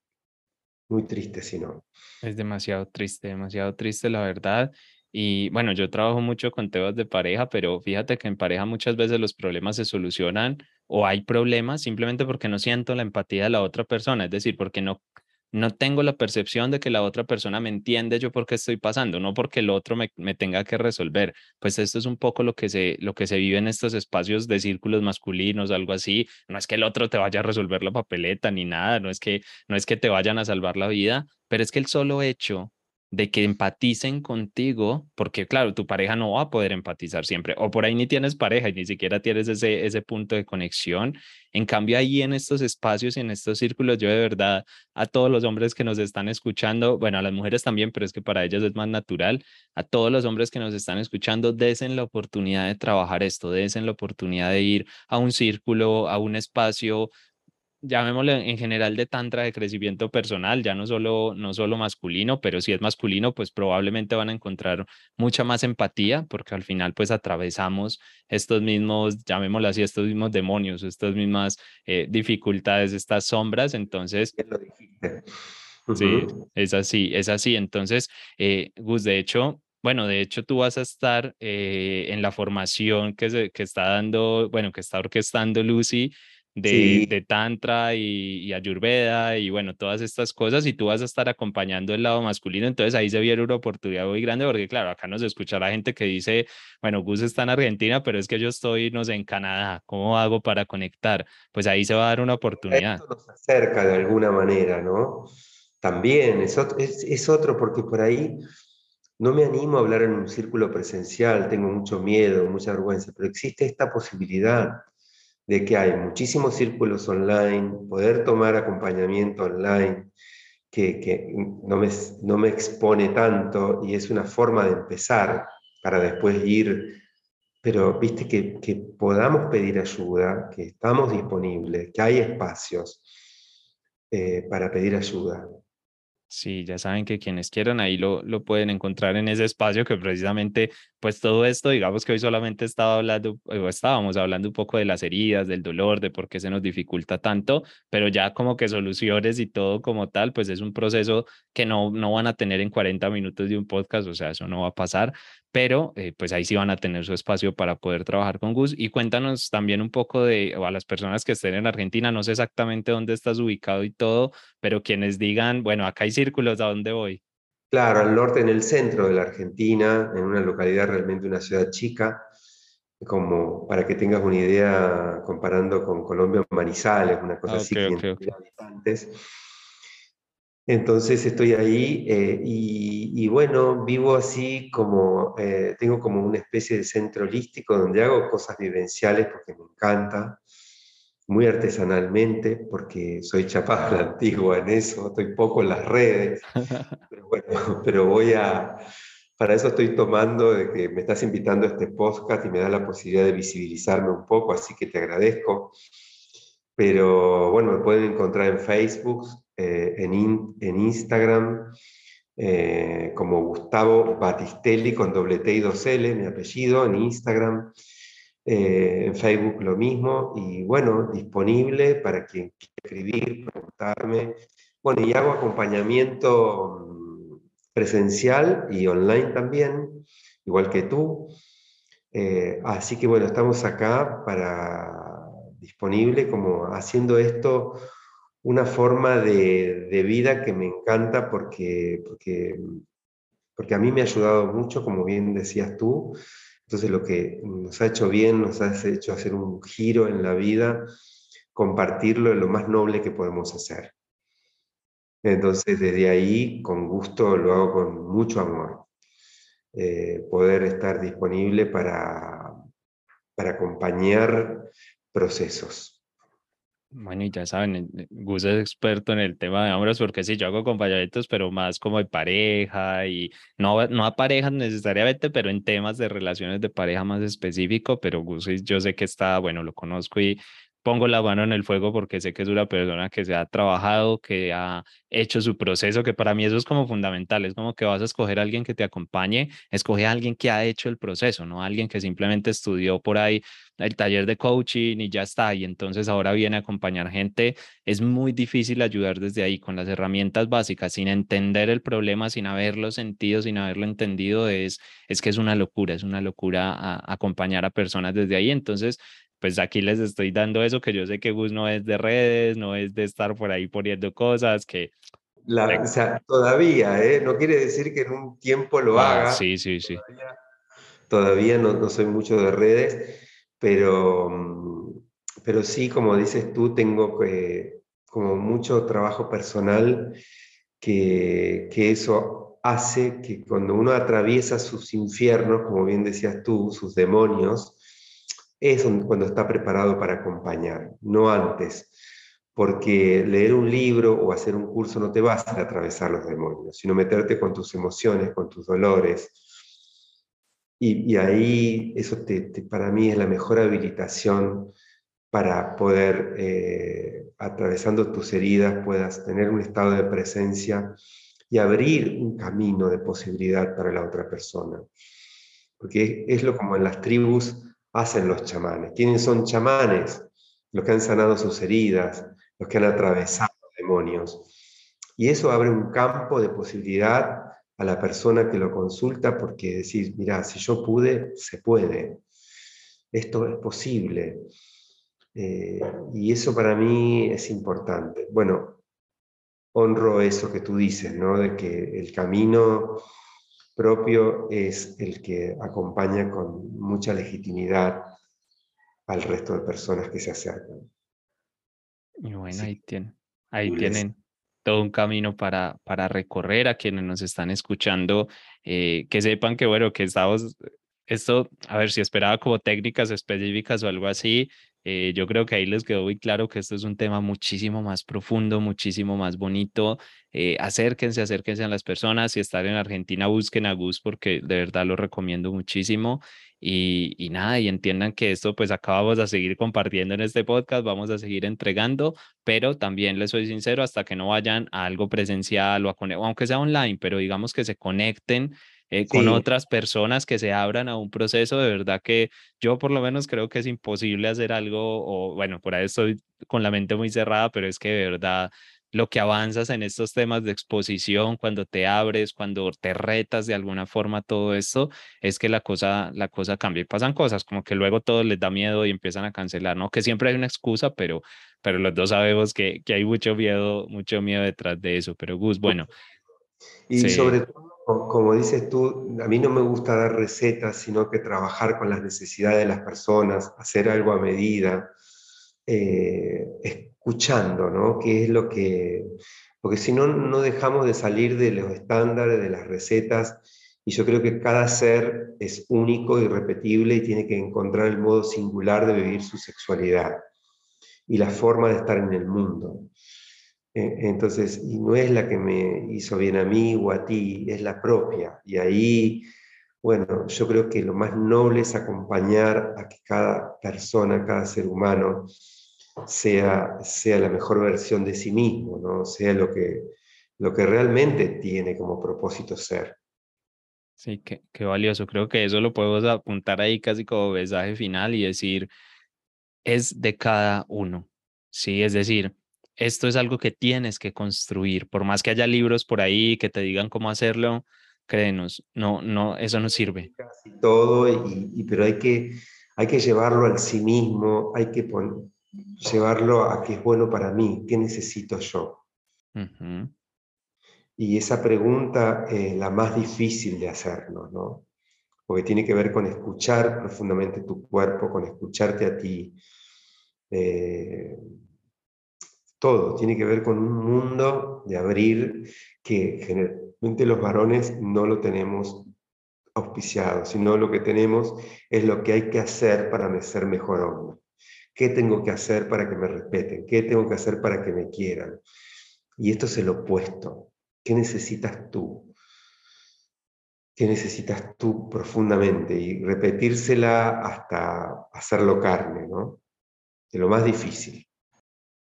muy triste si no. Es demasiado triste, demasiado triste la verdad. Y bueno, yo trabajo mucho con temas de pareja, pero fíjate que en pareja muchas veces los problemas se solucionan o hay problemas simplemente porque no siento la empatía de la otra persona, es decir, porque no no tengo la percepción de que la otra persona me entiende yo por qué estoy pasando, no porque el otro me, tenga que resolver. Pues esto es un poco lo que, se, lo que se vive en estos espacios de círculos masculinos, algo así. No es que el otro te vaya a resolver la papeleta ni nada, no es que, no es que te vayan a salvar la vida, pero es que el solo hecho de que empaticen contigo, porque claro, tu pareja no va a poder empatizar siempre, o por ahí ni tienes pareja y ni siquiera tienes ese, ese punto de conexión. En cambio, ahí en estos espacios y en estos círculos, yo de verdad a todos los hombres que nos están escuchando, bueno, a las mujeres también, pero es que para ellas es más natural, a todos los hombres que nos están escuchando, desen la oportunidad de trabajar esto, desen la oportunidad de ir a un círculo, a un espacio llamémoslo en general de tantra de crecimiento personal, ya no solo, no solo masculino, pero si es masculino, pues probablemente van a encontrar mucha más empatía, porque al final pues atravesamos estos mismos, llamémoslo así, estos mismos demonios, estas mismas eh, dificultades, estas sombras, entonces... Sí, es así, es así. Entonces, eh, Gus, de hecho, bueno, de hecho tú vas a estar eh, en la formación que, se, que está dando, bueno, que está orquestando Lucy de, de Tantra y, Ayurveda y bueno, todas estas cosas y tú vas a estar acompañando el lado masculino, entonces ahí se viene una oportunidad muy grande porque claro, acá nos escucha la gente que dice, bueno, Gus está en Argentina, pero es que yo estoy, no sé, en Canadá, ¿cómo hago para conectar? Pues ahí se va a dar una oportunidad. Esto nos acerca de alguna manera, ¿no? También es otro, es otro porque por ahí no me animo a hablar en un círculo presencial, tengo mucho miedo, mucha vergüenza, pero existe esta posibilidad de que hay muchísimos círculos online, poder tomar acompañamiento online, que, no, me, no me expone tanto y es una forma de empezar para después ir, pero viste que, que podamos pedir ayuda, que estamos disponibles, que hay espacios eh, para pedir ayuda. Sí, ya saben que quienes quieran ahí lo, lo pueden encontrar en ese espacio que precisamente, pues todo esto, digamos que hoy solamente estaba hablando, o estábamos hablando un poco de las heridas, del dolor, de por qué se nos dificulta tanto, pero ya como que soluciones y todo como tal, pues es un proceso que no, no van a tener en 40 minutos de un podcast, o sea, eso no va a pasar, pero eh, pues ahí sí van a tener su espacio para poder trabajar con Gus. Y cuéntanos también un poco de, a las personas que estén en Argentina, no sé exactamente dónde estás ubicado y todo, pero quienes digan, bueno, acá hay círculos, ¿a dónde voy? Claro, al norte, en el centro de la Argentina, en una localidad realmente una ciudad chica, como para que tengas una idea comparando con Colombia, Manizales, una cosa ah, así, habitantes. Entonces estoy ahí eh, y, bueno, vivo así como, eh, tengo como una especie de centro holístico donde hago cosas vivenciales porque me encanta, muy artesanalmente porque soy chapada la <laughs> antigua en eso, estoy poco en las redes, <laughs> pero bueno, <laughs> pero voy a, para eso estoy tomando de que me estás invitando a este podcast y me da la posibilidad de visibilizarme un poco, así que te agradezco. Pero bueno, me pueden encontrar en Facebook, eh, en, en, Instagram, eh, como Gustavo Batistelli con doble T y dos L, mi apellido, en Instagram. Eh, en Facebook lo mismo, y bueno, disponible para quien quiera escribir, preguntarme. Bueno, y hago acompañamiento mm, presencial y online también, igual que tú. así que bueno, estamos acá para disponible, como haciendo esto una forma de, de vida que me encanta porque, porque, porque a mí me ha ayudado mucho, como bien decías tú. Entonces lo que nos ha hecho bien, nos ha hecho hacer un giro en la vida, compartirlo es lo más noble que podemos hacer. Entonces desde ahí, con gusto, lo hago con mucho amor. Eh, poder estar disponible para, para acompañar procesos. Bueno, y ya saben, eh, eh, Gus es experto en el tema de hombres, porque sí, yo hago acompañamientos, pero más como de pareja y no, no a parejas necesariamente, pero en temas de relaciones de pareja más específico, pero Gus yo sé que está, bueno, lo conozco y pongo la mano en el fuego porque sé que es una persona que se ha trabajado, que ha hecho su proceso, que para mí eso es como fundamental, es como que vas a escoger a alguien que te acompañe, escoge a alguien que ha hecho el proceso, no a alguien que simplemente estudió por ahí el taller de coaching y ya está, y entonces ahora viene a acompañar gente, es muy difícil ayudar desde ahí con las herramientas básicas, sin entender el problema, sin haberlo sentido, sin haberlo entendido, es, es que es una locura, es una locura acompañar a personas desde ahí, entonces pues aquí les estoy dando eso que yo sé que Gus no es de redes, no es de estar por ahí poniendo cosas, que... La, o sea, todavía, ¿eh? No quiere decir que en un tiempo lo ah, haga. Sí, sí, sí. Todavía, no, no, soy mucho de redes, pero, pero sí, como dices tú, tengo que, como mucho trabajo personal que, que eso hace que cuando uno atraviesa sus infiernos, como bien decías tú, sus demonios, es cuando está preparado para acompañar, no antes. Porque leer un libro o hacer un curso no te va a atravesar los demonios, sino meterte con tus emociones, con tus dolores. Y, ahí eso te, para mí es la mejor habilitación para poder, eh, atravesando tus heridas, puedas tener un estado de presencia y abrir un camino de posibilidad para la otra persona. Porque es lo como en las tribus hacen los chamanes. ¿Quiénes son chamanes? Los que han sanado sus heridas, los que han atravesado demonios. Y eso abre un campo de posibilidad a la persona que lo consulta porque decir, mira, si yo pude, se puede. Esto es posible. Eh, y eso para mí es importante. Bueno, honro eso que tú dices, ¿no? De que el camino propio es el que acompaña con mucha legitimidad al resto de personas que se acercan. Y bueno, ahí, tienen, ahí tienen todo un camino para, para recorrer a quienes nos están escuchando, eh, que sepan que, bueno, que estamos, esto, a ver si esperaba como técnicas específicas o algo así, eh, yo creo que ahí les quedó muy claro que esto es un tema muchísimo más profundo, muchísimo más bonito. Eh, acérquense, acérquense a las personas. Si están en Argentina, busquen a Gus porque de verdad lo recomiendo muchísimo. Y, y nada, y entiendan que esto pues acabamos de seguir compartiendo en este podcast, vamos a seguir entregando, pero también les soy sincero, hasta que no vayan a algo presencial o, a, aunque sea online, pero digamos que se conecten eh, con otras personas que se abran a un proceso, de verdad que yo por lo menos creo que es imposible hacer algo, o bueno, por ahí estoy con la mente muy cerrada, pero es que de verdad lo que avanzas en estos temas de exposición, cuando te abres, cuando te retas de alguna forma todo esto, es que la cosa, la cosa cambia y pasan cosas como que luego todo les da miedo y empiezan a cancelar, ¿no? Que siempre hay una excusa, pero, pero los dos sabemos que, que hay mucho miedo, mucho miedo detrás de eso. Pero Gus, bueno. Y sobre todo como dices tú, a mí no me gusta dar recetas, sino que trabajar con las necesidades de las personas, hacer algo a medida, eh, escuchando, ¿no? ¿Qué es lo que...? Porque si no, no dejamos de salir de los estándares, de las recetas, y yo creo que cada ser es único, irrepetible, y tiene que encontrar el modo singular de vivir su sexualidad y la forma de estar en el mundo. E, entonces, y no es la que me hizo bien a mí o a ti, es la propia. Y ahí, bueno, yo creo que lo más noble es acompañar a que cada persona, cada ser humano, sea, sea la mejor versión de sí mismo, ¿no? sea lo que, lo que realmente tiene como propósito ser. Sí, qué, qué valioso. Creo que eso lo podemos apuntar ahí casi como mensaje final y decir, es de cada uno. Sí, es decir, esto es algo que tienes que construir, por más que haya libros por ahí que te digan cómo hacerlo, créenos, no, no, eso no sirve. Casi todo, y, pero hay que, hay que llevarlo al sí mismo, hay que llevarlo a qué es bueno para mí, qué necesito yo. Y esa pregunta es la más difícil de hacernos, ¿no? Porque tiene que ver con escuchar profundamente tu cuerpo, con escucharte a ti. Eh, todo, tiene que ver con un mundo de abrir que generalmente los varones no lo tenemos auspiciado, sino lo que tenemos es lo que hay que hacer para ser mejor hombre. ¿Qué tengo que hacer para que me respeten? ¿Qué tengo que hacer para que me quieran? Y esto es el opuesto. ¿Qué necesitas tú? ¿Qué necesitas tú profundamente? Y repetírsela hasta hacerlo carne, ¿no? De lo más difícil.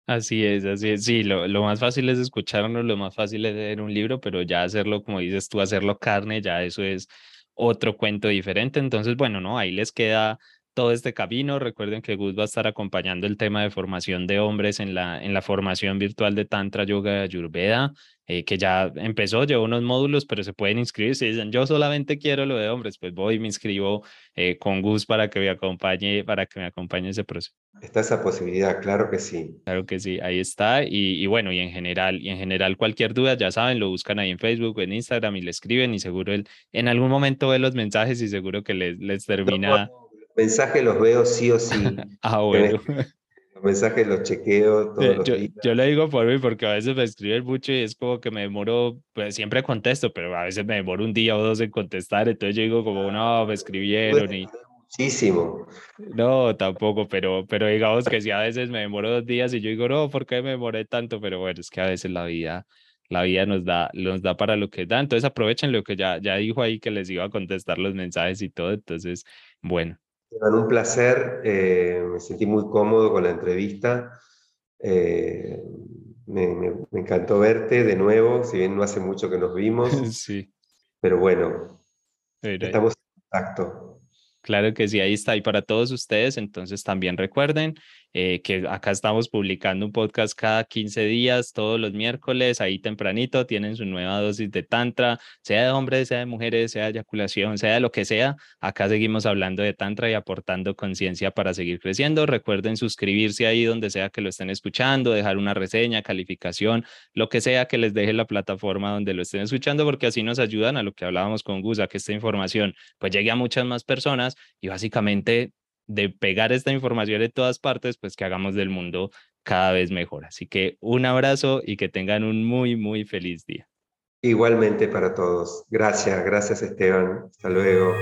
Así es, así es. Sí, lo, lo más fácil es escucharnos, lo más fácil es leer un libro, pero ya hacerlo, como dices tú, hacerlo carne, ya eso es otro cuento diferente. Entonces, bueno, no, ahí les queda todo este camino. Recuerden que Gus va a estar acompañando el tema de formación de hombres en la, en la formación virtual de Tantra Yoga Ayurveda. Eh, que ya empezó, lleva unos módulos, pero se pueden inscribir. Si dicen, yo solamente quiero lo de hombres, pues voy y me inscribo eh, con Gus para que me acompañe, para que me acompañe ese proceso. Está esa posibilidad, claro que sí. Claro que sí, ahí está. Y, bueno, y en general, y en general cualquier duda, ya saben, lo buscan ahí en Facebook o en Instagram y le escriben y seguro él en algún momento ve los mensajes y seguro que les, les termina. Los mensajes los veo sí o sí. <laughs> ah, bueno mensajes los chequeo todos los yo, días. Yo lo digo por mí porque a veces me escriben mucho y es como que me demoro, pues siempre contesto, pero a veces me demoro un día o dos en contestar, entonces yo digo como, no, me escribieron y... Muchísimo. No, tampoco, pero, pero digamos que si a veces me demoro dos días y yo digo, no, ¿por qué me demoré tanto? Pero bueno, es que a veces la vida, la vida nos da, nos da para lo que da, entonces aprovechen lo que ya, ya dijo ahí que les iba a contestar los mensajes y todo, entonces, bueno, un placer. Eh, me sentí muy cómodo con la entrevista. Eh, me, encantó verte de nuevo, si bien no hace mucho que nos vimos. <laughs> Sí. Pero bueno, estamos en contacto. Claro que sí, ahí está. Y para todos ustedes, entonces también recuerden eh, que acá estamos publicando un podcast cada 15 días, todos los miércoles, ahí tempranito, tienen su nueva dosis de tantra, sea de hombres, sea de mujeres, sea de eyaculación, sea de lo que sea. Acá seguimos hablando de tantra y aportando conciencia para seguir creciendo. Recuerden suscribirse ahí donde sea que lo estén escuchando, dejar una reseña, calificación, lo que sea que les deje la plataforma donde lo estén escuchando, porque así nos ayudan a lo que hablábamos con Gus, a que esta información pues llegue a muchas más personas y básicamente de pegar esta información en todas partes, pues que hagamos del mundo cada vez mejor. Así que un abrazo y que tengan un muy, muy feliz día. Igualmente para todos. Gracias, gracias Esteban. Hasta luego.